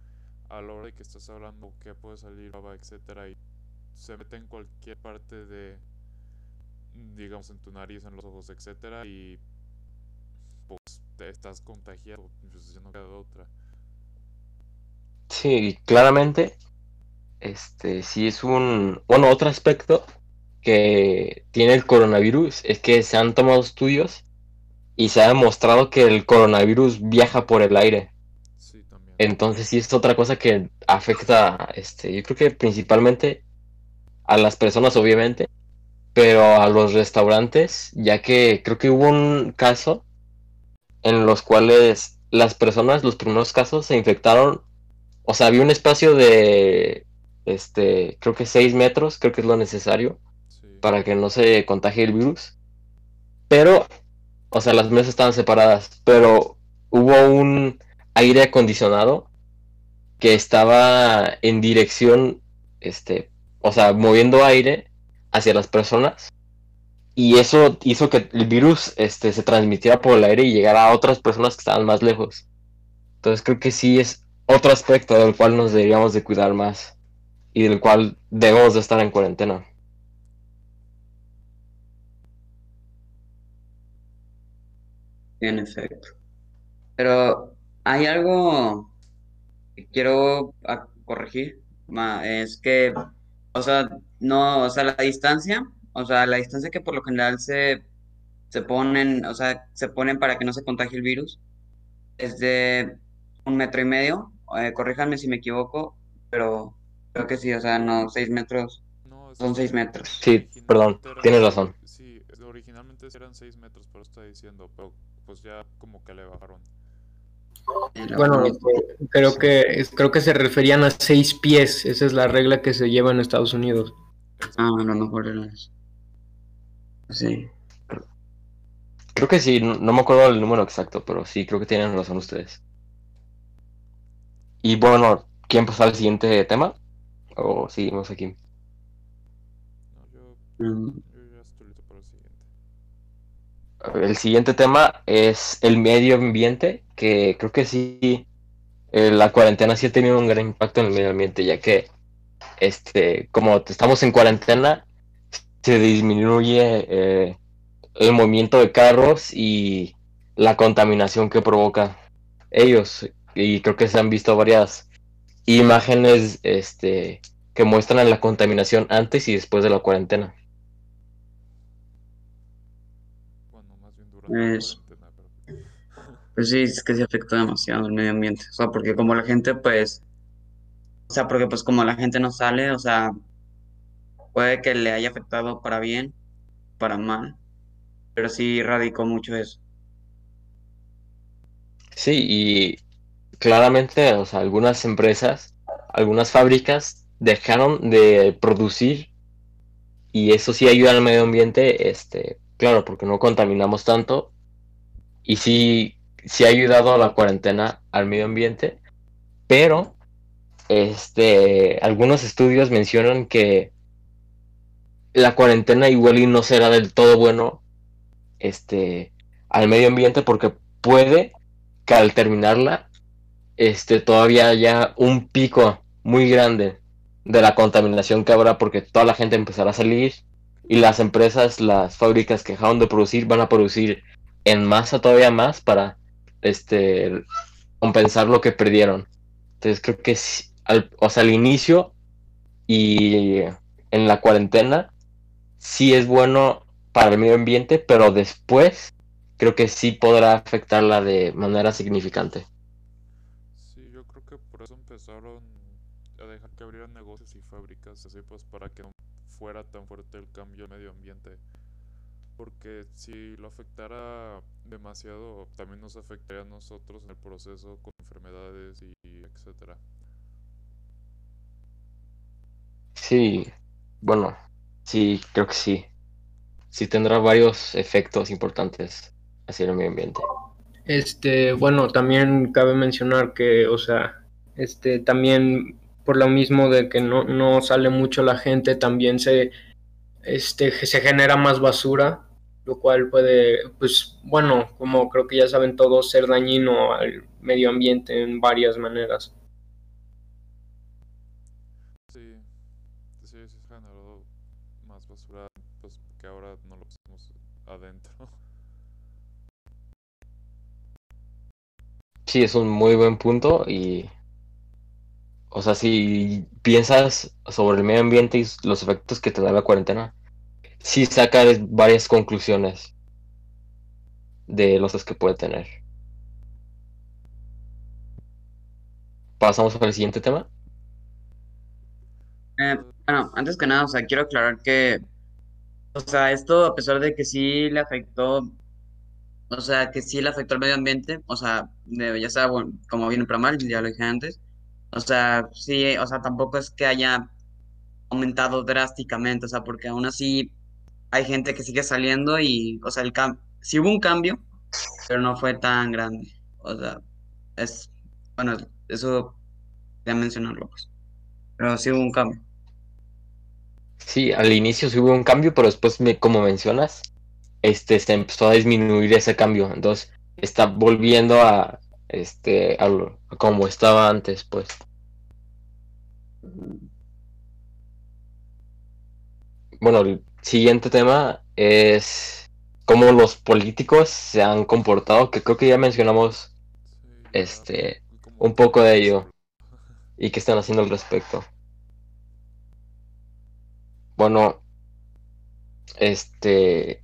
a la hora de que estás hablando que puede salir baba, etcétera, y se mete en cualquier parte de, digamos, en tu nariz, en los ojos, etcétera, y pues te estás contagiado, pues ya no queda otra. Sí, claramente, este, sí es un, bueno, otro aspecto que tiene el coronavirus es que se han tomado estudios y se ha demostrado que el coronavirus viaja por el aire. Entonces sí es otra cosa que afecta, este, yo creo que principalmente a las personas obviamente, pero a los restaurantes, ya que creo que hubo un caso en los cuales las personas, los primeros casos se infectaron, o sea, había un espacio de, este, creo que 6 metros, creo que es lo necesario para que no se contagie el virus, pero, o sea, las mesas estaban separadas, pero hubo un aire acondicionado que estaba en dirección, este, o sea, moviendo aire hacia las personas. Y eso hizo que el virus este, se transmitiera por el aire y llegara a otras personas que estaban más lejos. Entonces creo que sí es otro aspecto del cual nos deberíamos de cuidar más y del cual debemos de estar en cuarentena. En efecto. Pero hay algo que quiero corregir, es que, o sea, no, o sea, la distancia, o sea, la distancia que por lo general se, se ponen, o sea, se ponen para que no se contagie el virus, es de un metro y medio, eh, corríjanme si me equivoco, pero creo que sí, o sea, no, seis metros, son seis metros. Sí, perdón, tienes razón. Sí, originalmente eran seis metros, pero está diciendo, pero pues ya como que le bajaron. Bueno, creo que creo que se referían a seis pies. Esa es la regla que se lleva en Estados Unidos. Ah, no, no por Sí. Creo que sí, no, me acuerdo el número exacto, pero sí, creo que tienen razón ustedes. Y bueno, ¿quién pasa al siguiente tema? ¿O seguimos aquí? Mm. El siguiente tema es el medio ambiente que creo que sí, eh, la cuarentena sí ha tenido un gran impacto en el medio ambiente, ya que, este, como estamos en cuarentena, se disminuye eh, el movimiento de carros y la contaminación que provoca ellos. Y creo que se han visto varias imágenes este, que muestran la contaminación antes y después de la cuarentena. Pues sí, es que se afectó demasiado el medio ambiente. O sea, porque como la gente, pues, O sea, porque pues como la gente no sale, o sea, puede que le haya afectado para bien, para mal, pero sí radicó mucho eso. Sí, y claramente, o sea, algunas empresas, algunas fábricas dejaron de producir y eso sí ayuda al medio ambiente, este, claro, porque no contaminamos tanto y sí, sí ha ayudado a la cuarentena al medio ambiente, pero este, algunos estudios mencionan que la cuarentena igual y no será del todo bueno este, al medio ambiente porque puede que al terminarla este, todavía haya un pico muy grande de la contaminación que habrá porque toda la gente empezará a salir y las empresas, las fábricas que dejaron de producir van a producir en masa todavía más para este compensar lo que perdieron. Entonces creo que al, o sea, al inicio y en la cuarentena sí es bueno para el medio ambiente, pero después creo que sí podrá afectarla de manera significante. Sí, yo creo que por eso empezaron a dejar que abrieran negocios y fábricas así pues para que no fuera tan fuerte el cambio al medio ambiente. Porque si lo afectara demasiado, también nos afectaría a nosotros en el proceso con enfermedades y etcétera. Sí, bueno, sí, creo que sí. Sí tendrá varios efectos importantes hacia el medio ambiente. Este, bueno, también cabe mencionar que, o sea, este, también por lo mismo de que no, no sale mucho la gente, también se, este, se genera más basura, lo cual puede, pues, bueno, como creo que ya saben todos, ser dañino al medio ambiente en varias maneras. Adentro. Sí, es un muy buen punto y... O sea, si piensas sobre el medio ambiente y los efectos que te da la cuarentena, sí sacas varias conclusiones de los que puede tener. ¿Pasamos al siguiente tema? Eh, bueno, antes que nada, o sea, quiero aclarar que o sea, esto a pesar de que sí le afectó, o sea, que sí le afectó al medio ambiente, o sea, ya sea como bien para mal, ya lo dije antes, o sea, sí, o sea, tampoco es que haya aumentado drásticamente, o sea, porque aún así hay gente que sigue saliendo y, o sea, el cam sí hubo un cambio, pero no fue tan grande, o sea, es, bueno, eso ya mencionarlo, pues, pero sí hubo un cambio. Sí, al inicio sí hubo un cambio, pero después, me, como mencionas, este, se empezó a disminuir ese cambio. Entonces, está volviendo a, este, a, como estaba antes, pues. Bueno, el siguiente tema es cómo los políticos se han comportado, que creo que ya mencionamos este un poco de ello y qué están haciendo al respecto. Bueno, este,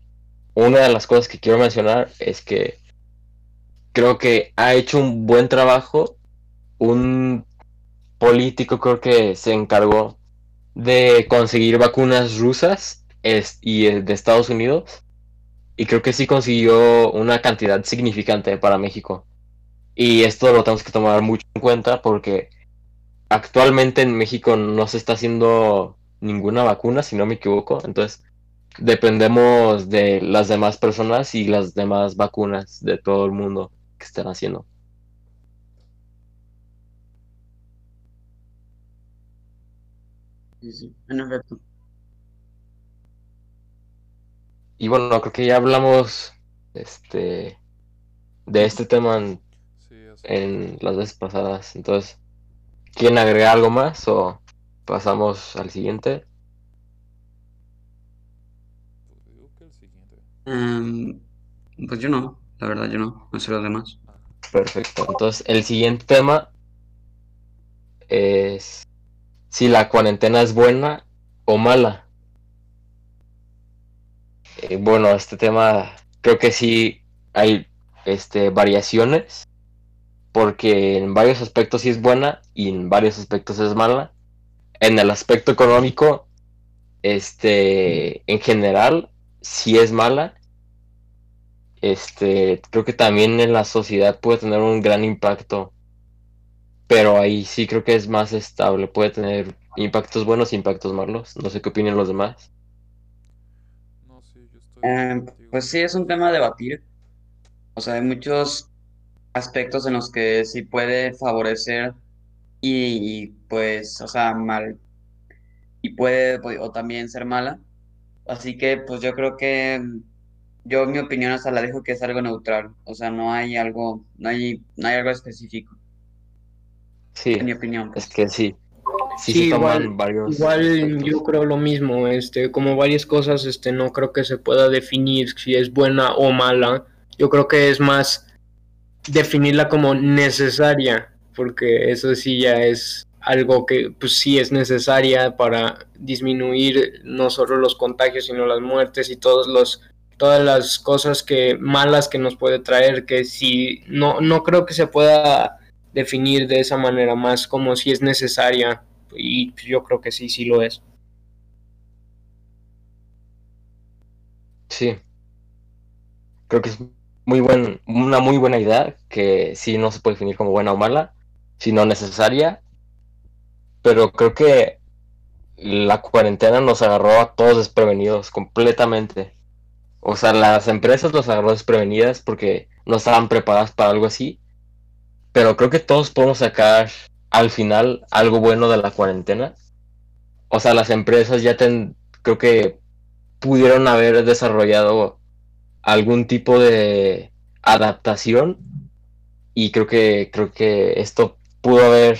una de las cosas que quiero mencionar es que creo que ha hecho un buen trabajo. Un político creo que se encargó de conseguir vacunas rusas y de Estados Unidos. Y creo que sí consiguió una cantidad significante para México. Y esto lo tenemos que tomar mucho en cuenta porque actualmente en México no se está haciendo ninguna vacuna, si no me equivoco. Entonces, dependemos de las demás personas y las demás vacunas de todo el mundo que están haciendo. Sí, sí, en efecto. Y bueno, creo que ya hablamos este de este tema en, en las veces pasadas. Entonces, ¿quieren agregar algo más o Pasamos al siguiente. Em, pues yo no, la verdad yo no, no sé lo demás. Perfecto, entonces el siguiente tema es si la cuarentena es buena o mala. Eh, bueno, este tema creo que sí hay este, variaciones porque en varios aspectos sí es buena y en varios aspectos es mala. En el aspecto económico, este, en general, sí es mala. Este, creo que también en la sociedad puede tener un gran impacto, pero ahí sí creo que es más estable, puede tener impactos buenos e impactos malos. No sé qué opinan los demás. Eh, pues sí, es un tema a debatir. O sea, hay muchos aspectos en los que sí puede favorecer y, pues, o sea, mal. Y puede pues, o también ser mala. Así que pues yo creo que yo mi opinión hasta la dejo que es algo neutral. O sea, no hay algo, no hay, no hay algo específico. Sí. En mi opinión. Es que sí. Sí, igual, igual yo creo lo mismo, este, como varias cosas, este, no creo que se pueda definir si es buena o mala. Yo creo que es más definirla como necesaria, porque eso sí ya es algo que pues sí es necesaria para disminuir no solo los contagios, sino las muertes y todos los todas las cosas que malas que nos puede traer, que si no no creo que se pueda definir de esa manera, más como si es necesaria y yo creo que sí, sí lo es. Sí. Creo que es muy buen, una muy buena idea que sí no se puede definir como buena o mala, sino necesaria. Pero creo que la cuarentena nos agarró a todos desprevenidos completamente. O sea, las empresas los agarró desprevenidas porque no estaban preparadas para algo así. Pero creo que todos podemos sacar al final algo bueno de la cuarentena. O sea, las empresas ya ten, creo que pudieron haber desarrollado algún tipo de adaptación y creo que creo que esto pudo haber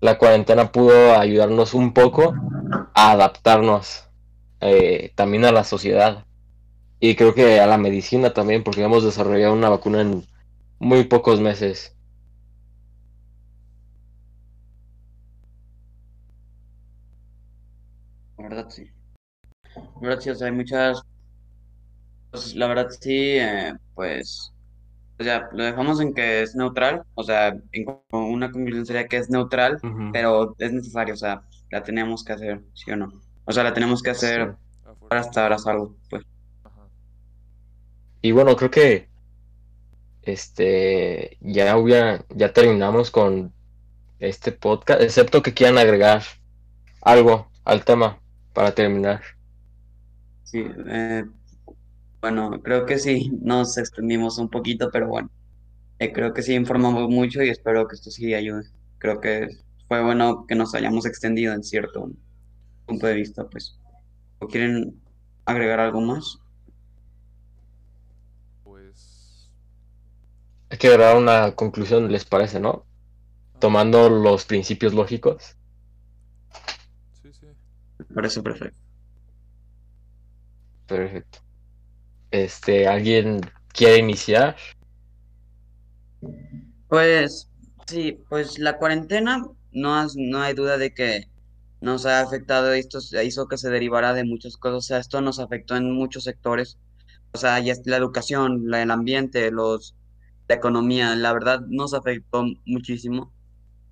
la cuarentena pudo ayudarnos un poco a adaptarnos eh, también a la sociedad y creo que a la medicina también porque hemos desarrollado una vacuna en muy pocos meses La verdad sí. La hay muchas... Pues, la verdad sí, eh, pues... O sea, lo dejamos en que es neutral, o sea, en una conclusión sería que es neutral, pero es necesario, o sea, la tenemos que hacer, ¿sí o no? O sea, la tenemos que hacer para estar a salvo, pues. Y bueno, creo que este ya hubiera, ya terminamos con este podcast, excepto que quieran agregar algo al tema para terminar. Sí, eh, bueno, creo que sí, nos extendimos un poquito, pero bueno, eh, creo que sí informamos mucho y espero que esto sí ayude. Creo que fue bueno que nos hayamos extendido en cierto punto de vista, pues. ¿O quieren agregar algo más? Pues... Hay que dar una conclusión, ¿les parece, no? Tomando los principios lógicos. Me parece perfecto. Perfecto. Este, ¿alguien quiere iniciar? Pues sí, pues la cuarentena no, no hay duda de que nos ha afectado, esto hizo que se derivara de muchas cosas, o sea, esto nos afectó en muchos sectores, o sea, ya la educación, la, el ambiente, los, la economía, la verdad nos afectó muchísimo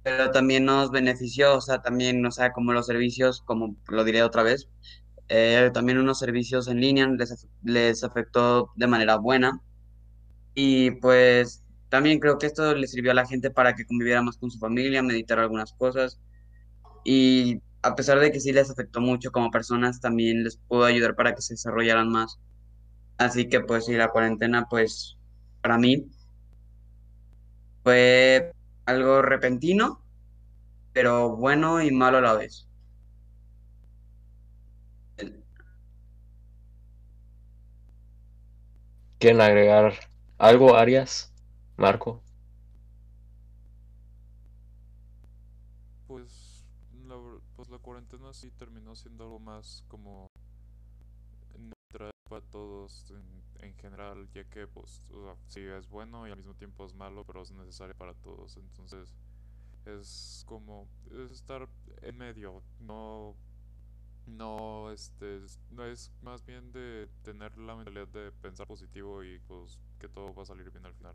pero también nos benefició, o sea, también, o sea, como los servicios, como lo diré otra vez, eh, también unos servicios en línea les, les afectó de manera buena. Y pues también creo que esto le sirvió a la gente para que conviviera más con su familia, meditar algunas cosas. Y a pesar de que sí les afectó mucho como personas, también les pudo ayudar para que se desarrollaran más. Así que pues sí, la cuarentena, pues para mí fue algo repentino, pero bueno y malo a la vez. ¿Quieren agregar algo, Arias? Marco. Pues la, pues la cuarentena sí terminó siendo algo más como neutral para todos en, general, ya que pues sí es bueno y al mismo tiempo es malo, pero es necesario para todos. Entonces es como es estar en medio, no no este no es más bien de tener la mentalidad de pensar positivo y pues que todo va a salir bien al final.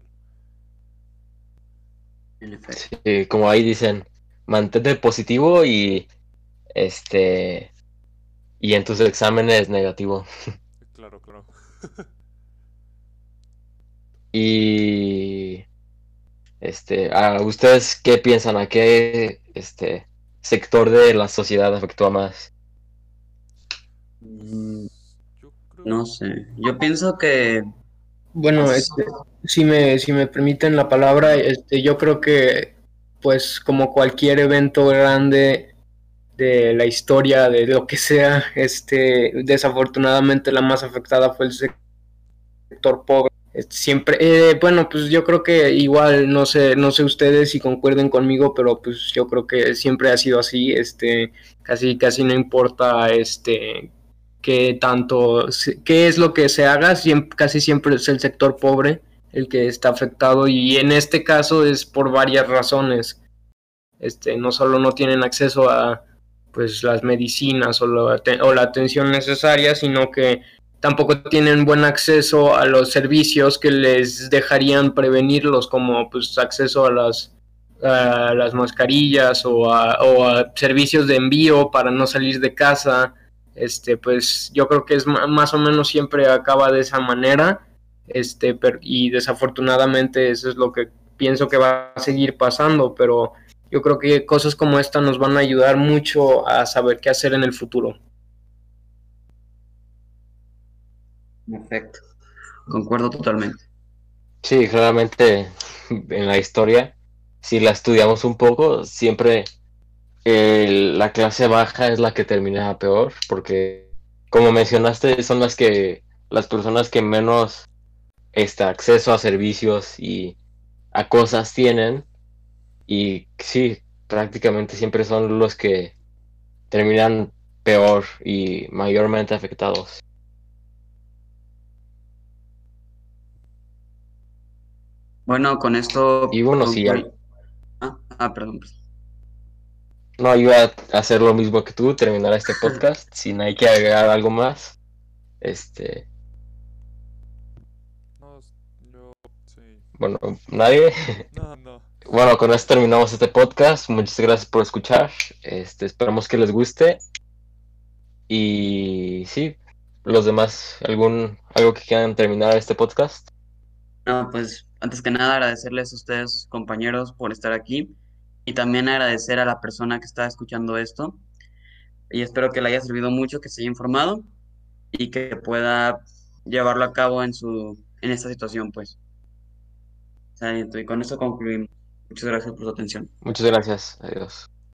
Sí, como ahí dicen, mantente positivo y este y en tus exámenes negativo. Claro, claro. y este, ¿a ustedes qué piensan? ¿A qué este sector de la sociedad afectúa más? Mm, no sé. Yo pienso que bueno, este, si me si me permiten la palabra, este yo creo que pues como cualquier evento grande de la historia, de lo que sea, este, desafortunadamente la más afectada fue el sector pobre. Siempre, eh, bueno, pues yo creo que igual, no sé, no sé ustedes si concuerden conmigo, pero pues yo creo que siempre ha sido así, este, casi, casi no importa, este, qué tanto, qué es lo que se haga, casi siempre es el sector pobre el que está afectado y en este caso es por varias razones. Este, no solo no tienen acceso a, pues las medicinas o, o la atención necesaria, sino que tampoco tienen buen acceso a los servicios que les dejarían prevenirlos, como pues acceso a las, a las mascarillas o a, o a, servicios de envío para no salir de casa. Este, pues yo creo que es más o menos siempre acaba de esa manera. Este, y desafortunadamente eso es lo que pienso que va a seguir pasando, pero yo creo que cosas como esta nos van a ayudar mucho a saber qué hacer en el futuro. Perfecto, concuerdo totalmente. Sí, claramente en la historia, si la estudiamos un poco, siempre la clase baja es la que termina peor, porque como mencionaste, son las que las personas que menos este acceso a servicios y a cosas tienen y sí, prácticamente siempre son los que terminan peor y mayormente afectados. Bueno, con esto... Y bueno, sí, ah, ah, perdón. No, iba a hacer lo mismo que tú, terminar este podcast, si no hay que agregar algo más. Este... No, yo, sí. Bueno, nadie. No, no. Bueno, con esto terminamos este podcast. Muchas gracias por escuchar. Este, esperamos que les guste. Y sí, los demás, algún algo que quieran terminar este podcast. No, pues antes que nada agradecerles a ustedes, compañeros, por estar aquí y también agradecer a la persona que está escuchando esto. Y espero que le haya servido mucho, que se haya informado y que pueda llevarlo a cabo en su en esta situación, pues. Y con esto concluimos. Muchas gracias por su atención. Muchas gracias. Adiós.